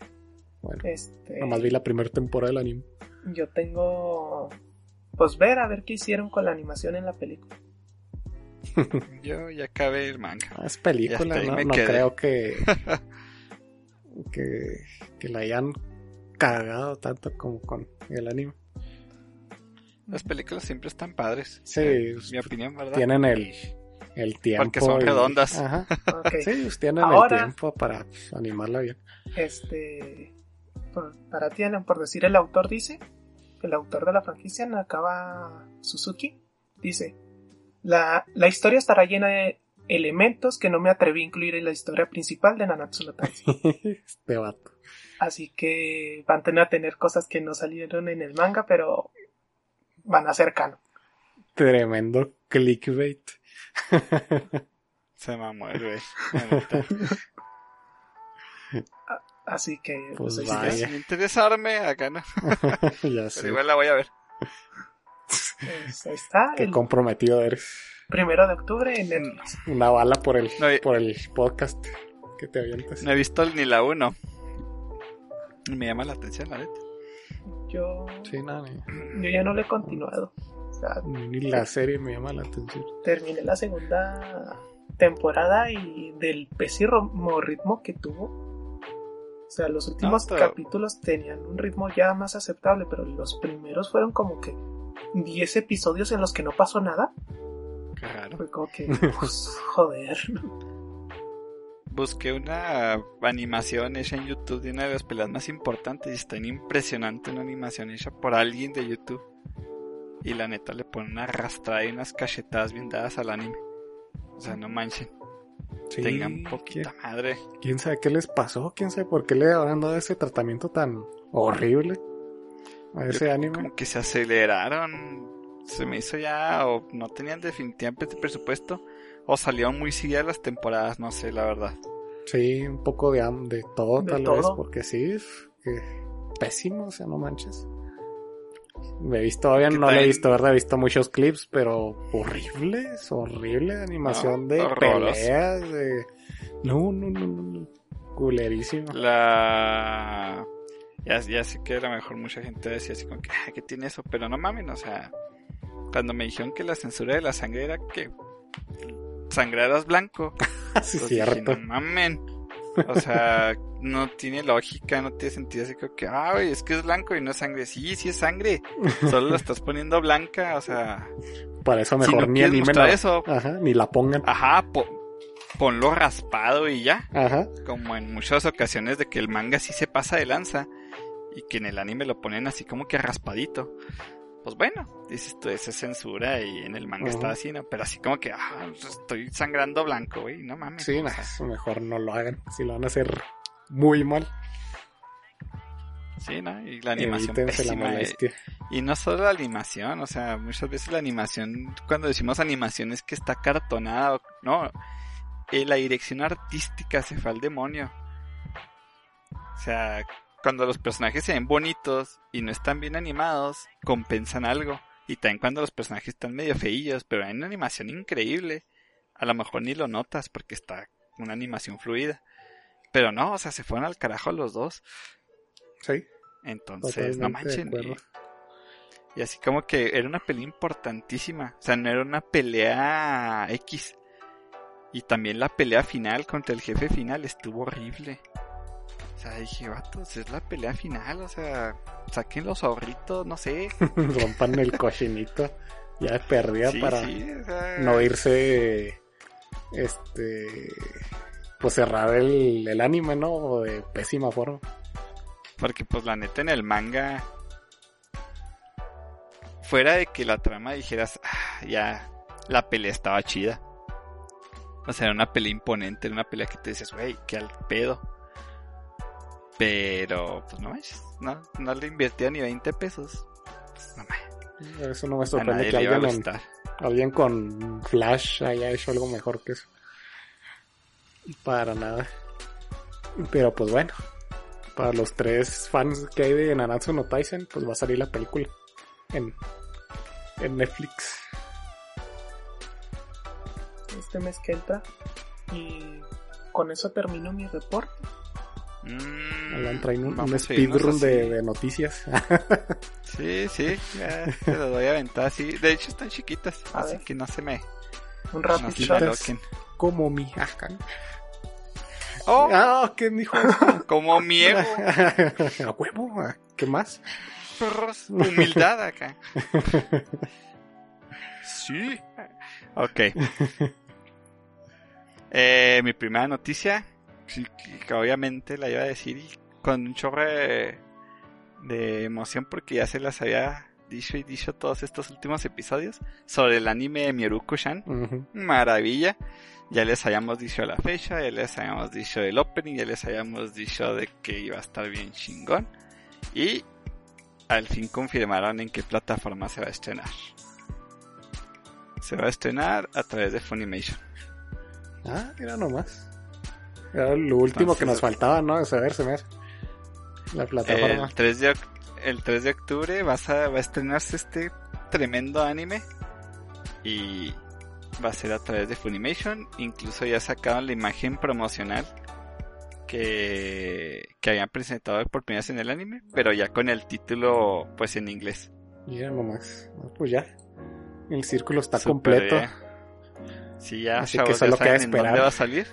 Bueno, Este, nomás vi la primera temporada del anime. yo tengo, pues ver a ver qué hicieron con la animación en la película. [laughs] Yo ya acabé el manga. Ah, es película, ¿no? No quedé. creo que, [laughs] que. que la hayan cagado tanto como con el anime. Las películas siempre están padres. Sí, En pues, mi opinión, ¿verdad? Tienen el, el tiempo. Porque son y- redondas. Ajá. Sí, pues tienen Ahora- el tiempo para pues, animarla bien. Este, para ti, Alan, por decir el autor dice, el autor de la franquicia, Nakaba Suzuki, dice, la, la historia estará llena de elementos que no me atreví a incluir en la historia principal de Nanatsu no Taizai. [laughs] este vato. Así que van a tener, a tener cosas que no salieron en el manga, pero van a ser canon. Tremendo clickbait. [laughs] Se mamó el güey. [laughs] Así que, Pues pues, vaya. sin interesarme, acá no. [laughs] ya sé. Pero igual la voy a ver. pues, ahí está, Qué el comprometido eres. primero de octubre en Netflix. Una bala por el, No, por el podcast que te avientas. No he visto ni la 1. Me llama la atención, la neta. Yo, Sí, nada, ni, yo ya no lo he continuado. O sea, ni la serie me llama la atención. terminé la segunda temporada y del pésimo ritmo que tuvo. O sea, los últimos pero- capítulos tenían un ritmo ya más aceptable, pero los primeros fueron como que 10 episodios en los que no pasó nada. Raro. Fue como que, [laughs] pues, joder. Busqué una animación hecha en YouTube de una de las peleas más importantes y está impresionante una animación hecha por alguien de YouTube. Y la neta le pone una arrastrada y unas cachetadas bien dadas al anime. O sea, no manchen. Sí, Tengan poquita madre. ¿quién, quién sabe qué les pasó? ¿Quién sabe por qué le habrán dado ese tratamiento tan horrible a ese anime? Como que se aceleraron. Se me hizo ya. O no tenían definitivamente presupuesto. O salieron muy seguidas las temporadas. No sé, la verdad. Sí, un poco de, de todo, De tal todo. vez, porque sí, que pésimo, o sea, no manches. Me he visto, todavía no lo he visto, ¿verdad? He visto muchos clips, pero horribles, horrible animación No, de horroroso. peleas, de... No, no, no, no, no. Culerísimo. La. Ya, ya sé que a lo mejor mucha gente decía así como que, "Ah, ¿qué tiene eso? Pero no mamen, o sea, cuando me dijeron que la censura de la sangre era que sangraras blanco, [laughs] sí, pues dije, cierto. no mamen. O sea, no tiene lógica, no tiene sentido así como que, ay, es que es blanco y no es sangre. Sí, sí es sangre, solo la [laughs] estás poniendo blanca, o sea, Para eso si mejor no ni mostrar la- eso, Ajá, ni la pongan. ajá, po- ponlo raspado y ya. Ajá. como en muchas ocasiones de que el manga sí se pasa de lanza y que en el anime lo ponen así como que raspadito. Pues bueno, dices tú, esa es censura y en el manga está así, ¿no? Pero así como que, ah, estoy sangrando blanco, güey, no mames. Sí, o nah, sea, eso mejor no lo hagan. Si lo van a hacer muy mal, sí, ¿no? Y la animación la pésima, eh, molestia. Y no solo la animación, o sea, muchas veces la animación, cuando decimos animación es que está cartonada, no, eh, la dirección artística se fue al demonio. O sea, cuando los personajes se ven bonitos y no están bien animados, compensan algo. Y también cuando los personajes están medio feillos, pero hay una animación increíble. A lo mejor ni lo notas porque está una animación fluida. Pero no, o sea, se fueron al carajo los dos. Sí, Entonces, no Totalmente manchen. Y, y así como que era una pelea importantísima. O sea, no era una pelea X. Y también la pelea final contra el jefe final estuvo horrible. O sea, dije, vatos, es la pelea final. O sea, saquen los ahorritos, no sé. [laughs] rompan el cochinito ya de perdida Sí, para sí, o sea, no irse este pues cerrar el, el anime no de pésima forma Porque pues la neta en el manga, fuera de que la trama dijeras, "Ah, ya, la pelea estaba chida. O sea, era una pelea imponente, era una pelea que te dices, wey, que al pedo. Pero, pues no manches, no, no le invirtió ni 20 pesos. Pues, no manches, eso no me sorprende que alguien, en- alguien con Flash haya hecho algo mejor que eso para nada pero pues bueno para los tres fans que hay de Nanatsu no Taisen pues va a salir la película en, en Netflix este mes que entra. Y con eso termino mi reporte. Mm, Alan trae un, un speedrun de, noticias. [laughs] Sí, sí, ya te lo doy a aventar así. De hecho están chiquitas, A así ver. que no se me, Un no rapid aloquen. Como mi acá. ¡Oh! Ah, ¿qué dijo? [laughs] Como miego, [laughs] A huevo, ah, ¿qué más? perros, humildad acá. Sí. Ok. Eh, mi primera noticia, que obviamente la iba a decir y con un chorro de, de emoción porque ya se las había dicho y dicho todos estos últimos episodios sobre el anime de Mieruko-chan. Ujú. Maravilla. Ya les habíamos dicho la fecha, ya les habíamos dicho el opening, ya les habíamos dicho de que iba a estar bien chingón. Y al fin confirmaron en qué plataforma se va a estrenar. Se va a estrenar a través de Funimation. Ah, era nomás. Era lo último que nos faltaba, ¿no? De saber, se me hace. La plataforma. El 3 de, oc- el 3 de octubre vas a, va a estrenarse este tremendo anime. Y va a ser a través de Funimation. Incluso ya sacaron la imagen promocional que, que habían presentado por primera vez en el anime. Pero ya con el título pues en inglés. Y era nomás. No, pues ya. El círculo está completo. Sí, ya, Así chavos, que solo ya saben queda en dónde esperar. va a salir.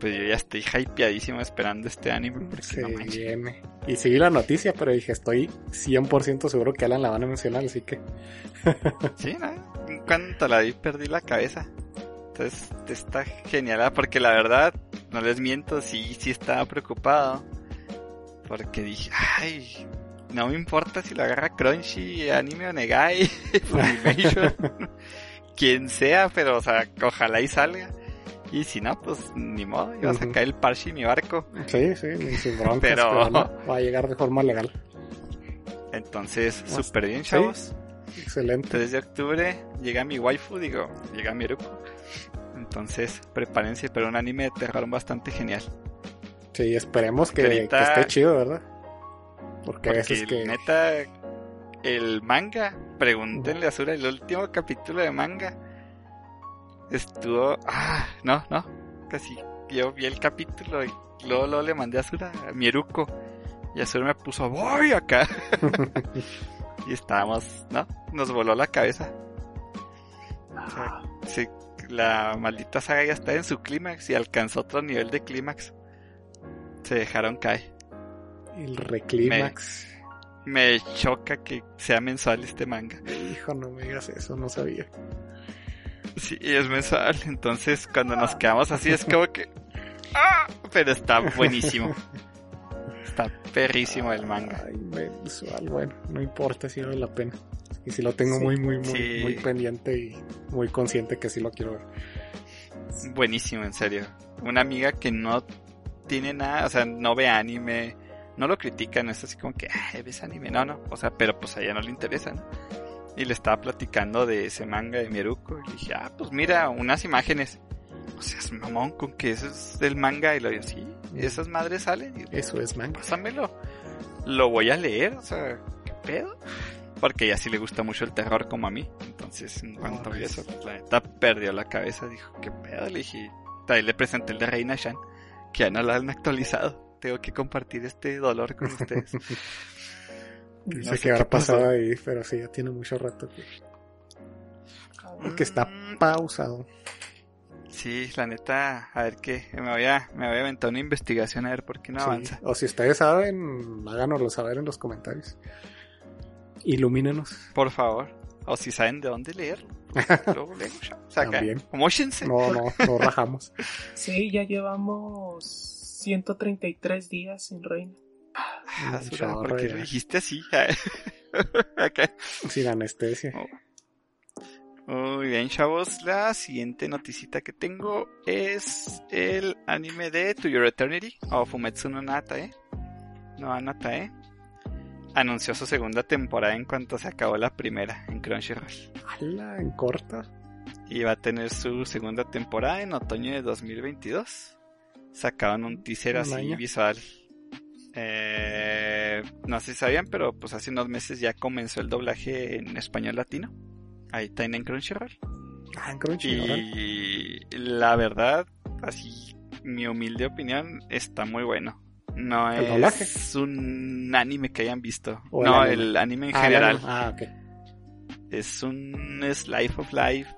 Pues yo ya estoy hypeadísimo esperando este anime. Porque Se no viene. Y seguí la noticia, pero dije, estoy 100% seguro que Alan la van a mencionar, así que... [laughs] Sí, ¿no? En cuanto la vi perdí la cabeza. Entonces está genial, ¿ah? porque la verdad, no les miento, sí, sí estaba preocupado. Porque dije, ay, no me importa si lo agarra Crunchy, Anime o Negai, [laughs] Funimation, [laughs] quien sea, pero o sea, ojalá y salga. Y si no, pues ni modo, iba a sacar el parche y mi barco. Sí, sí, ni sin broncas, [laughs] Pero- pero... no, va a llegar de forma legal. Entonces, Pues, súper bien, sí. chavos. Excelente. 3 de octubre llega mi waifu, digo, llega mi Eruko. Entonces, prepárense para un anime de terror bastante genial. Sí, esperemos que, Que ahorita- que esté chido, ¿verdad? Porque a Porque veces que... neta, el manga, pregúntenle a Sura, el último capítulo de manga estuvo. Ah, no, no, casi. Yo vi el capítulo y luego, luego le mandé a Sura, a mi Eruko. Y Azura me puso, voy acá. [laughs] y estábamos, ¿no? Nos voló la cabeza. O sea, sí, la maldita saga ya está en su clímax y alcanzó otro nivel de clímax. Se dejaron caer. El reclímax. Me choca que sea mensual este manga. Hijo, no me digas eso, no sabía. Sí, es mensual. Entonces, cuando nos quedamos así, es como que. ¡Ah! Pero está buenísimo. Está perrísimo el manga. Ay, mensual, bueno, no importa si vale la pena. Y si lo tengo Sí. muy, muy, muy, Sí. muy pendiente y muy consciente que sí lo quiero ver. Buenísimo, en serio. Una amiga que no tiene nada, o sea, no ve anime, no lo critica, no es así como que, ay, ves anime, no, no, o sea, pero pues a ella no le interesa, ¿no? Y le estaba platicando de ese manga de Mieruko y le dije, ah, pues mira, unas imágenes. O sea, es mamón con que eso es del manga y lo digo, sí, esas madres salen y Eso es manga. pásamelo. Lo voy a leer, o sea, ¿qué pedo? Porque a ella sí le gusta mucho el terror como a mí. Entonces, en cuanto vi eso, pues, la neta perdió la cabeza. Dijo, ¿qué pedo? Le dije, ahí le presenté el de Reina Shan, que ya no lo han actualizado. Tengo que compartir este dolor con [laughs] ustedes. No sé qué habrá pasado ahí, pero sí, ya tiene mucho rato que, que está Mm, pausado. Sí, la neta, a ver qué. Me voy a, me voy a aventar una investigación a ver por qué no Sí. avanza. O si ustedes saben, háganoslo saber en los comentarios. Ilumínenos. Por favor. O si saben de dónde leerlo. [laughs] Luego leo, ya. O sea, acá, También. No, no, no rajamos. [laughs] Sí, ya llevamos 133 días sin reina. Ah, Un Sura, ¿Por chorro qué ya. lo dijiste así? [laughs] Acá. Sin anestesia. Muy bien, chavos. La siguiente noticita que tengo es el anime de To Your Eternity o Fumetsu no Natae. No Anatae. Anunció su segunda temporada en cuanto se acabó la primera en Crunchyroll. Ala, en corta. Y va a tener su segunda temporada en otoño de 2022. Sacaban un teaser así año. visual. Eh, no sé si sabían, pero pues hace unos meses ya comenzó el doblaje en español latino. Ahí está en Crunchyroll. Ah, en Crunchyroll. Y la verdad, así mi humilde opinión, está muy bueno. No ¿El es doblaje? un anime que hayan visto. ¿O el no, anime? el anime en Ah, general. anime. Ah, ok. Es un Slice of Life.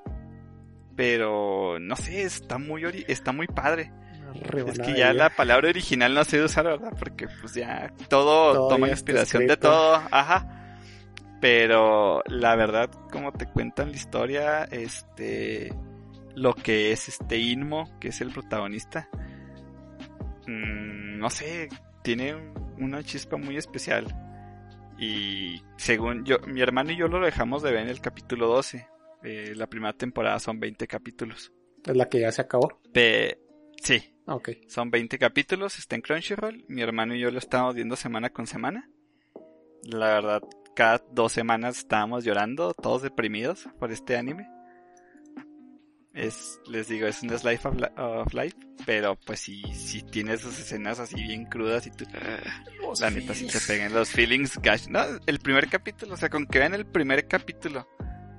Pero no sé, está muy ori- está muy padre. Es que ya la palabra original no sé usar, ¿verdad? Porque pues ya todo, Todo toma ya inspiración de todo, ajá. Pero la verdad, como te cuentan la historia, este, lo que es este Inmo, que es el protagonista, mm, no sé, tiene una chispa muy especial. Y según yo, mi hermano y yo lo dejamos de ver en el capítulo 12. Eh, la primera temporada son 20 capítulos. Es la que ya se acabó. Pe- sí, Ah, Ok. son 20 capítulos, está en Crunchyroll. Mi hermano y yo lo estamos viendo semana con semana. La verdad, cada dos semanas estábamos llorando, todos deprimidos por este anime. Es, les digo, es un slice of, of life, pero pues sí, sí tiene esas escenas así bien crudas y tú, la neta sí te pegan los feelings gash. No, el primer capítulo, o sea, con que vean el primer capítulo,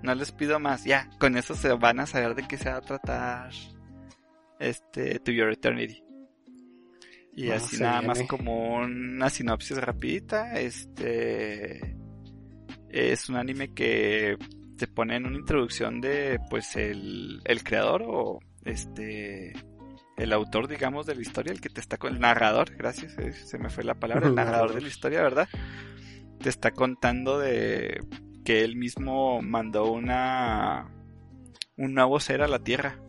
no les pido más, ya, con eso se van a saber de qué se va a tratar este To Your Eternity. Y así nada más como una sinopsis rapidita, este es un anime que te pone en una introducción de pues el, el creador o este el autor digamos de la historia, el que te está con el narrador, gracias, eh, se me fue la palabra, el [laughs] narrador de la historia, ¿verdad? Te está contando de que él mismo mandó una un nuevo ser a la Tierra.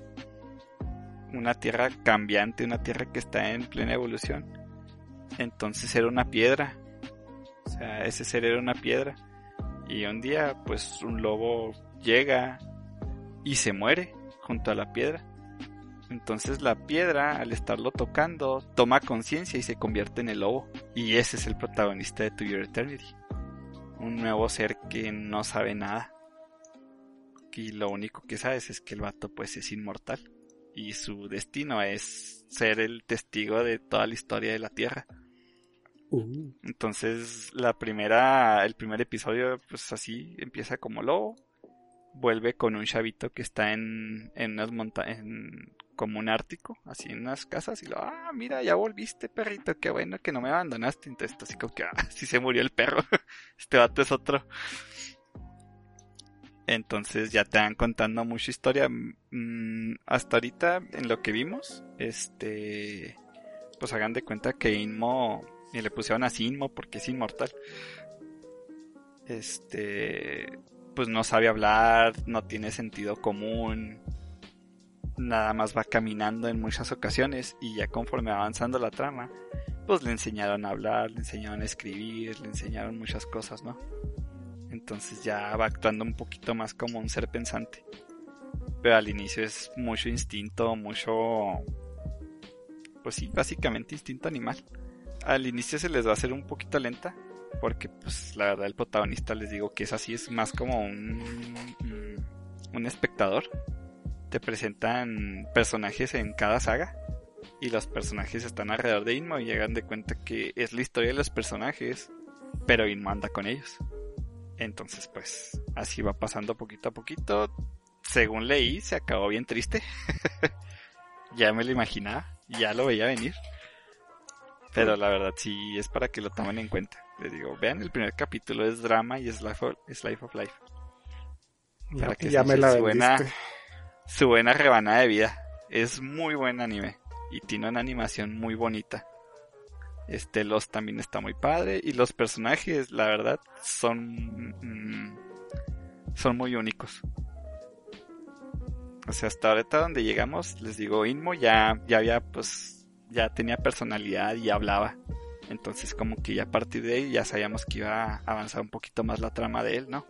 Una tierra cambiante, una tierra que está en plena evolución. Entonces era una piedra. O sea, ese ser era una piedra. Y un día, pues un lobo llega y se muere junto a la piedra. Entonces la piedra, al estarlo tocando, toma conciencia y se convierte en el lobo. Y ese es el protagonista de To Your Eternity. Un nuevo ser que no sabe nada. Y lo único que sabes es que el vato pues es inmortal. Y su destino es ser el testigo de toda la historia de la Tierra. Uh, Entonces, la primera, el primer episodio, pues así, empieza como lobo. Vuelve con un chavito que está en, en unas montañas, como un ártico, así en unas casas, y lo, ah, mira, ya volviste, perrito, qué bueno que no me abandonaste. Entonces, así como que, ah, [laughs] sí se murió el perro, [laughs] este vato es otro. Entonces ya te van contando mucha historia. Mm, hasta ahorita, en lo que vimos, este, pues hagan de cuenta que Inmo, y le pusieron así Inmo porque es inmortal. Este, pues no sabe hablar, no tiene sentido común, nada más va caminando en muchas ocasiones y ya conforme va avanzando la trama, pues le enseñaron a hablar, le enseñaron a escribir, le enseñaron muchas cosas, ¿no? Entonces ya va actuando un poquito más como un ser pensante. Pero al inicio es mucho instinto, mucho... Pues sí, básicamente instinto animal. Al inicio se les va a hacer un poquito lenta, porque pues la verdad el protagonista les digo que es así, es más como un, un espectador. Te presentan personajes en cada saga y los personajes están alrededor de Inmo y llegan de cuenta que es la historia de los personajes, pero Inmo anda con ellos. Entonces pues así va pasando poquito a poquito. Según leí, se acabó bien triste. [laughs] ya me lo imaginaba, ya lo veía venir. Pero la verdad sí es para que lo tomen en cuenta. Les digo, vean el primer capítulo, es drama y es Life of, es life, of life. ya, Para que ya se me la su buena, su buena rebanada de vida. Es muy buen anime. Y tiene una animación muy bonita. Este Los también está muy padre. Y los personajes, la verdad, son. mm, son muy únicos. O sea, hasta ahorita donde llegamos, les digo, Inmo ya, ya había, pues, ya tenía personalidad y hablaba. Entonces, como que ya a partir de ahí ya sabíamos que iba a avanzar un poquito más la trama de él, ¿no?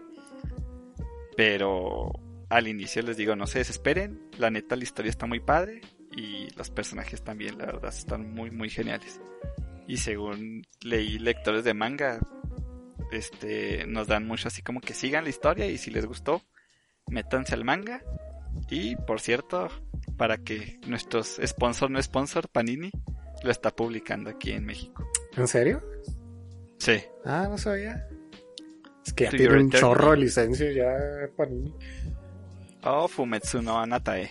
Pero al inicio les digo, no se desesperen. La neta, la historia está muy padre. Y los personajes también, la verdad, están muy, muy geniales. Y según leí lectores de manga, este, nos dan mucho así como que sigan la historia y si les gustó, métanse al manga. Y por cierto, para que nuestros sponsor no sponsor, Panini, lo está publicando aquí en México. ¿En serio? Sí. Ah, no sabía. Es que ya tiene un chorro de licencia ya Panini. Oh, Fumetsu no Anatae.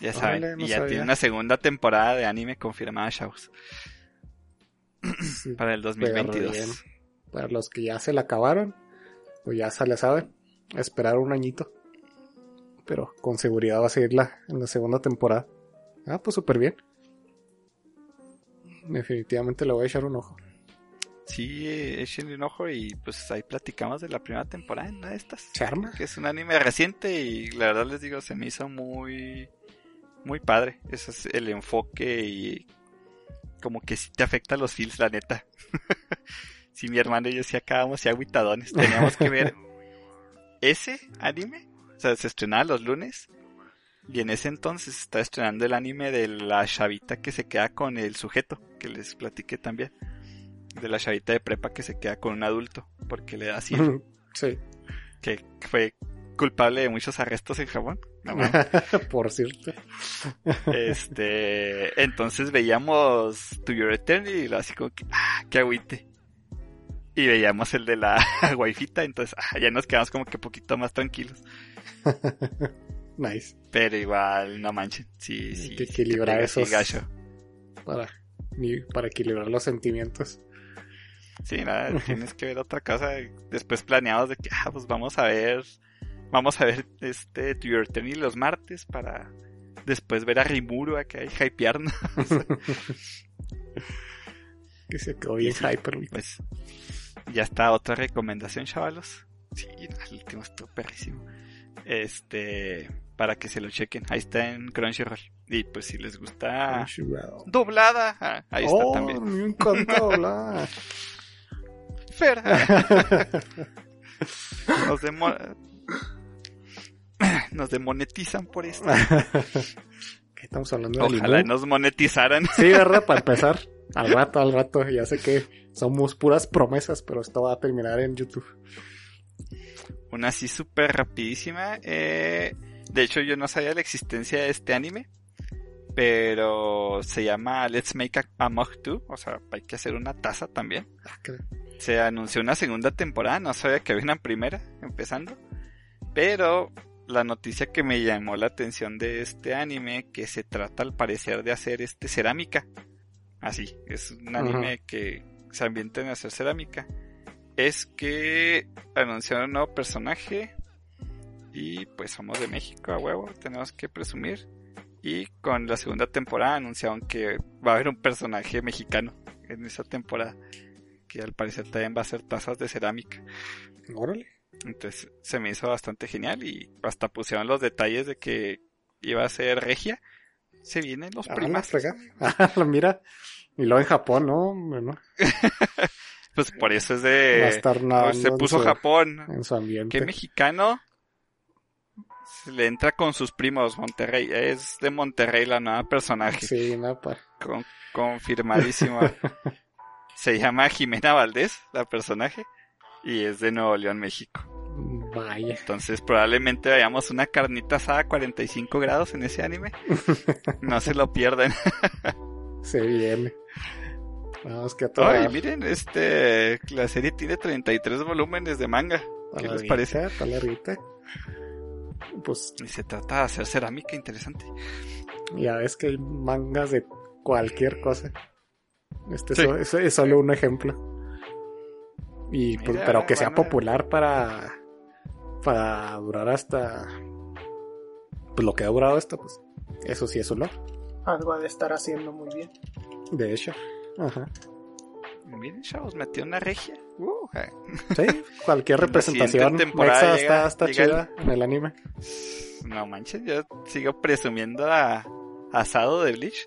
Ya saben, Órale, no y ya sabía. tiene una segunda temporada de anime confirmada, chavos. Sí, Para el pero 2022. bien. Para los que ya se la acabaron, o ya se le saben, esperar un añito. Pero con seguridad va a seguir la, en la segunda temporada. Ah, pues súper bien. Definitivamente le voy a echar un ojo. Sí, échenle un ojo y pues ahí platicamos de la primera temporada en una de estas. ¿Se arma? Que es un anime reciente y la verdad les digo, se me hizo muy, muy padre. Ese es el enfoque y como que sí te afecta a los feels, la neta. [laughs] sí, mi hermano y yo sí acabamos y agüitadones. Teníamos que ver ese anime. O sea, se estrenaba los lunes. Y en ese entonces se está estrenando el anime de la chavita que se queda con el sujeto, que les platiqué también. De la chavita de prepa que se queda con un adulto, porque le da sida, sí. que fue culpable de muchos arrestos en Japón. No. [laughs] Por cierto. Este, entonces veíamos To Your Eternity y lo así como que, ah, qué agüite. Y veíamos el de la [laughs] waifita, entonces ah, ya nos quedamos como que poquito más tranquilos. [laughs] nice. Pero igual, no manchen, sí, sí. Hay que sí equilibrar esos- gacho. Para, para equilibrar los sentimientos. Sí, nada, tienes que ver otra cosa. Después planeados de que, ah, pues vamos a ver, vamos a ver este To Your Eternity los martes para después ver a Rimuru acá y hypearnos. [laughs] Que se quedó bien Sí. hyper. Pues ya está otra recomendación, chavalos. Sí, el último estuvo perrísimo. Este, para que se lo chequen. Ahí está en Crunchyroll. Y pues si les gusta Crunchyroll. doblada, ah, ahí está oh, también. me encanta hablar. [laughs] Fer, [laughs] nos, demo- nos demonetizan por esto. [laughs] ¿Qué estamos hablando de Ojalá limón? nos monetizaran. Sí, ¿verdad? Para empezar. Al rato, al rato. Ya sé que somos puras promesas, pero esto va a terminar en YouTube. Una así súper rapidísima. eh, de hecho, yo no sabía la existencia de este anime. Pero se llama Let's Make a, a Mug 2. O sea, hay que hacer una taza también. Ah, qué- Se anunció una segunda temporada. No sabía que había una primera empezando. Pero la noticia que me llamó la atención de este anime, que se trata al parecer de hacer este cerámica. Así, es un anime que se ambienta en hacer cerámica. Es que anunciaron un nuevo personaje y pues somos de México a huevo, tenemos que presumir. Y con la segunda temporada anunciaron que va a haber un personaje mexicano en esa temporada, que al parecer también va a ser tazas de cerámica. Órale. Entonces se me hizo bastante genial y hasta pusieron los detalles de que iba a ser regia. Se vienen los Ah, primas. [laughs] Ah, mira. Y luego en Japón, ¿no? [laughs] Pues por eso es de... pues, se en puso su- Japón. En su ambiente. ¿Qué mexicano se le entra con sus primos Monterrey? Es de Monterrey la nueva personaje. Sí, no, pa- Con- confirmadísimo. [laughs] se llama Jimena Valdés, la personaje. Y es de Nuevo León, México. Vaya. Entonces probablemente veamos una carnita asada a 45 grados en ese anime. No se lo pierdan. [laughs] Se viene. Vamos que a toda Ay, miren, este, la serie tiene 33 volúmenes de manga. ¿qué les parece? está larguita. Pues Y se trata de hacer cerámica interesante. ya ves que hay mangas de cualquier cosa. Este Sí. so- es, es solo un ejemplo. Y pues, Mira, pero que sea a- popular para para durar hasta pues lo que ha durado esto, pues eso sí es olor. Algo ha de estar haciendo muy bien. De hecho. Ajá. Miren, chavos, metió una regia. Uh. Sí, cualquier [laughs] representación temporada llega- está, está llega chida en el anime. No manches, yo sigo presumiendo a Asado de Bleach.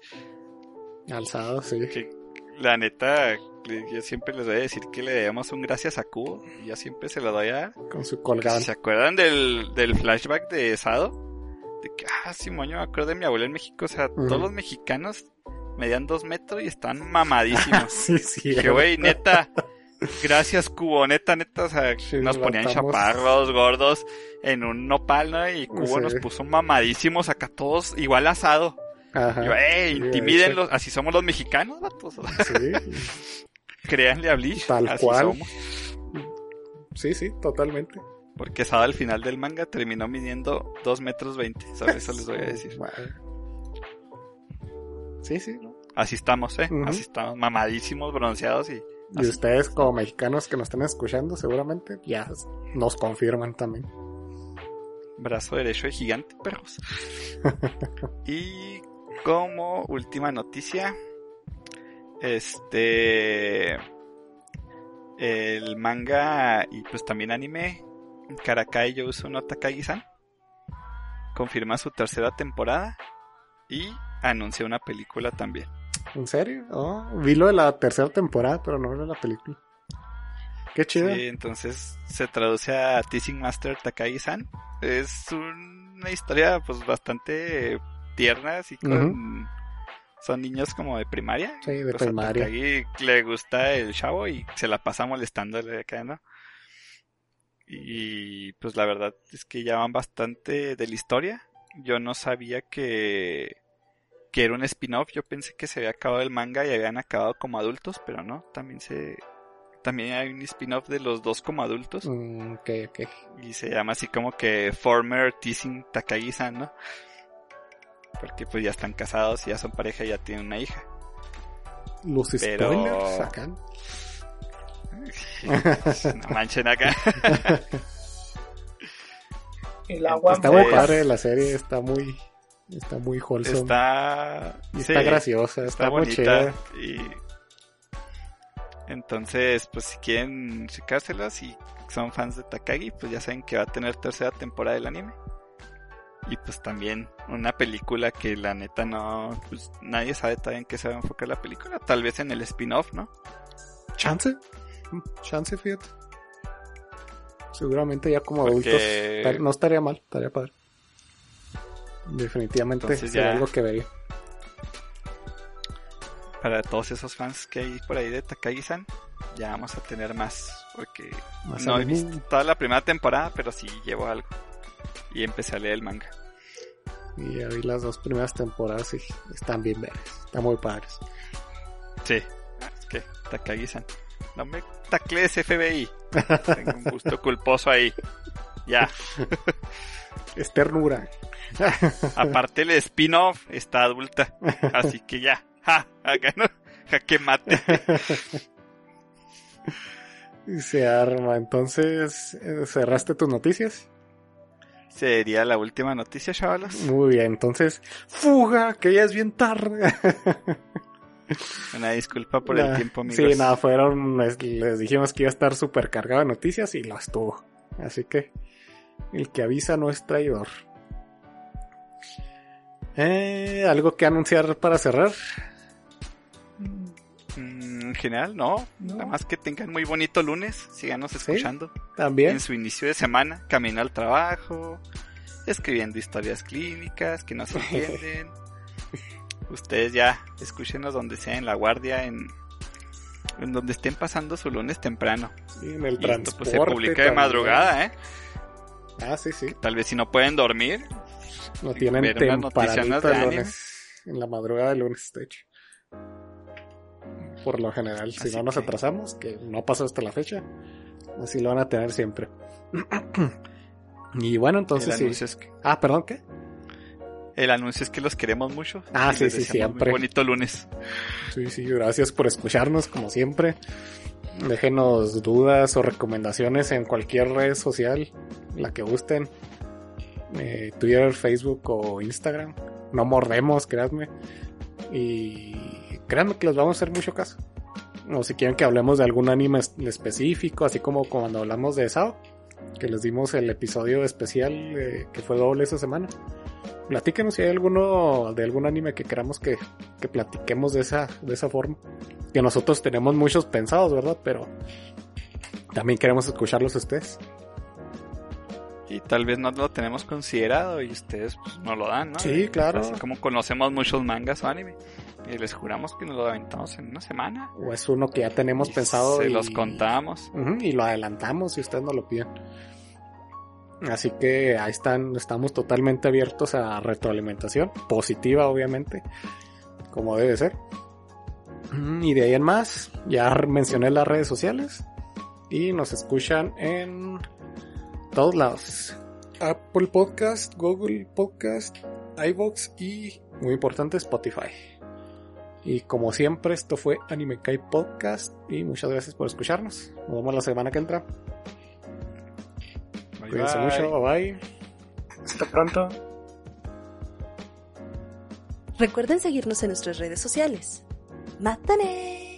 Alzado, sí. Que la neta, yo siempre les voy a decir que le debemos un gracias a Cubo. Y yo siempre se lo doy a. Con su colgante. ¿Se acuerdan del, del flashback de Sado? De que, ah, sí, moño, me acuerdo de mi abuela en México. O sea, todos los mexicanos medían dos metros y están mamadísimos. [laughs] sí, sí. Dije, güey, neta, gracias, Cubo, neta, neta, o sea, [laughs] Sí, nos ponían chaparros, gordos, en un nopal, ¿no? Y Cubo Sí. nos puso mamadísimos acá todos igual asado. Ajá. Yo, Sí, intimídenlos, así somos los mexicanos, vatos. Sí, [laughs] Créanle a Bleach, Tal así cual. somos. sí, sí, totalmente. Porque Sado al final del manga terminó midiendo 2 metros 20, sobre eso les voy a [laughs] decir. Sí, sí, ¿no? Así estamos, ¿eh? Así estamos, mamadísimos, bronceados y... Y ustedes como mexicanos que nos están escuchando seguramente ya nos confirman también. Brazo derecho de gigante, perros. [laughs] y como última noticia, este... El manga y pues también anime Karakai Yousu no Takagi-san confirma su tercera temporada y anuncia una película también. ¿En serio? Oh, vi lo de la tercera temporada, pero no vi lo de la película. Qué chido. Sí, entonces se traduce a Teasing Master Takagi-san. Es una historia pues bastante tierna, así con... Son niños como de primaria. Sí, de Pues primaria. Takagi le gusta el chavo y se la pasa molestándole acá, ¿no? Y pues la verdad es que ya van bastante de la historia. Yo no sabía que, que era un spin-off. Yo pensé que se había acabado el manga y habían acabado como adultos, pero no. También se, también hay un spin-off de los dos como adultos. Mm, ok, ok. Y se llama así como que Former Teasing Takagi-san, ¿no? Porque pues ya están casados, ya son pareja y ya tienen una hija. Los Pero- spoilers acá. [laughs] no manchen acá. El agua Está muy padre la serie, está muy, está muy wholesome. Está, y sí, está graciosa, está, está muy bonita. chida. Y entonces, pues si quieren checárselas y son fans de Takagi, pues ya saben que va a tener tercera temporada del anime. Y pues también una película que la neta no, pues nadie sabe todavía en qué se va a enfocar la película. Tal vez en el spin-off, ¿no? Chance, chance, fíjate. Seguramente ya como Porque- adultos no estaría mal, estaría padre. Definitivamente Entonces sería ya- algo que vería. Para todos esos fans que hay por ahí de Takagi-san, ya vamos a tener más. Porque Más no he visto toda la primera temporada, pero sí llevo algo. Y empecé a leer el manga. Y ya vi las dos primeras temporadas y están bien veras, están muy padres. Sí. Es que Takagi-san. No me taclees FBI. Tengo un gusto culposo ahí. Ya. Es ternura. Aparte el spin-off está adulta. Así que ya. Ja, acá no. Jaque mate. Y se arma. Entonces, eh, ¿cerraste tus noticias? Sería la última noticia, chavalos. Muy bien, entonces, fuga, que ya es bien tarde. Una disculpa por el tiempo, amigos. Sí, nada, fueron, les, les dijimos que iba a estar súper cargado de noticias y las tuvo. Así que, el que avisa no es traidor. Eh, ¿Algo que anunciar para cerrar? En general, no. No. Nada más que tengan muy bonito lunes. Síganos escuchando. También. En su inicio de semana, camino al trabajo, escribiendo historias clínicas que no se [laughs] entienden. Ustedes ya, escúchenos donde sea, en la guardia, en, en donde estén pasando su lunes temprano. Sí, en el Y esto pues se publica de madrugada, ¿eh? Ah, sí, sí. Tal vez si no pueden dormir, No tienen tempranito de lunes. En la madrugada del lunes, de hecho. Por lo general, si Así no nos que- atrasamos, que no pasó hasta la fecha, así lo van a tener siempre. [clears throat] y bueno, entonces sí. anuncio, es que, Ah, perdón, ¿qué? el anuncio es que los queremos mucho. Ah, sí, sí, muy siempre. bonito lunes. Sí, sí, gracias por escucharnos como siempre. Déjenos dudas o recomendaciones en cualquier red social, la que gusten. Eh, Twitter, Facebook o Instagram. No mordemos, créanme. Y créanme que les vamos a hacer mucho caso. O si quieren que hablemos de algún anime es- específico, así como cuando hablamos de Sao, que les dimos el episodio especial eh, que fue doble esa semana. Platíquenos si hay alguno de algún anime que queramos que, que platiquemos de esa, de esa forma. Que nosotros tenemos muchos pensados, ¿verdad? Pero también queremos escucharlos a ustedes. Y tal vez no lo tenemos considerado y ustedes pues, no lo dan, ¿no? Sí, claro. Así como conocemos muchos mangas o anime. Y les juramos que nos lo aventamos en una semana. O es uno que ya tenemos Y pensado Se y, los contamos. Y lo adelantamos si ustedes no lo piden. Así que ahí están, estamos totalmente abiertos a retroalimentación, positiva obviamente, como debe ser. Y de ahí en más, ya mencioné las redes sociales y nos escuchan en todos lados. Apple Podcast, Google Podcast, iVoox y, muy importante, Spotify. Y como siempre, esto fue Anime Kai Podcast y muchas gracias por escucharnos. Nos vemos la semana que entra. Bye, Cuídense bye. mucho, bye bye. Hasta pronto. Recuerden seguirnos en nuestras redes sociales. ¡Mátane!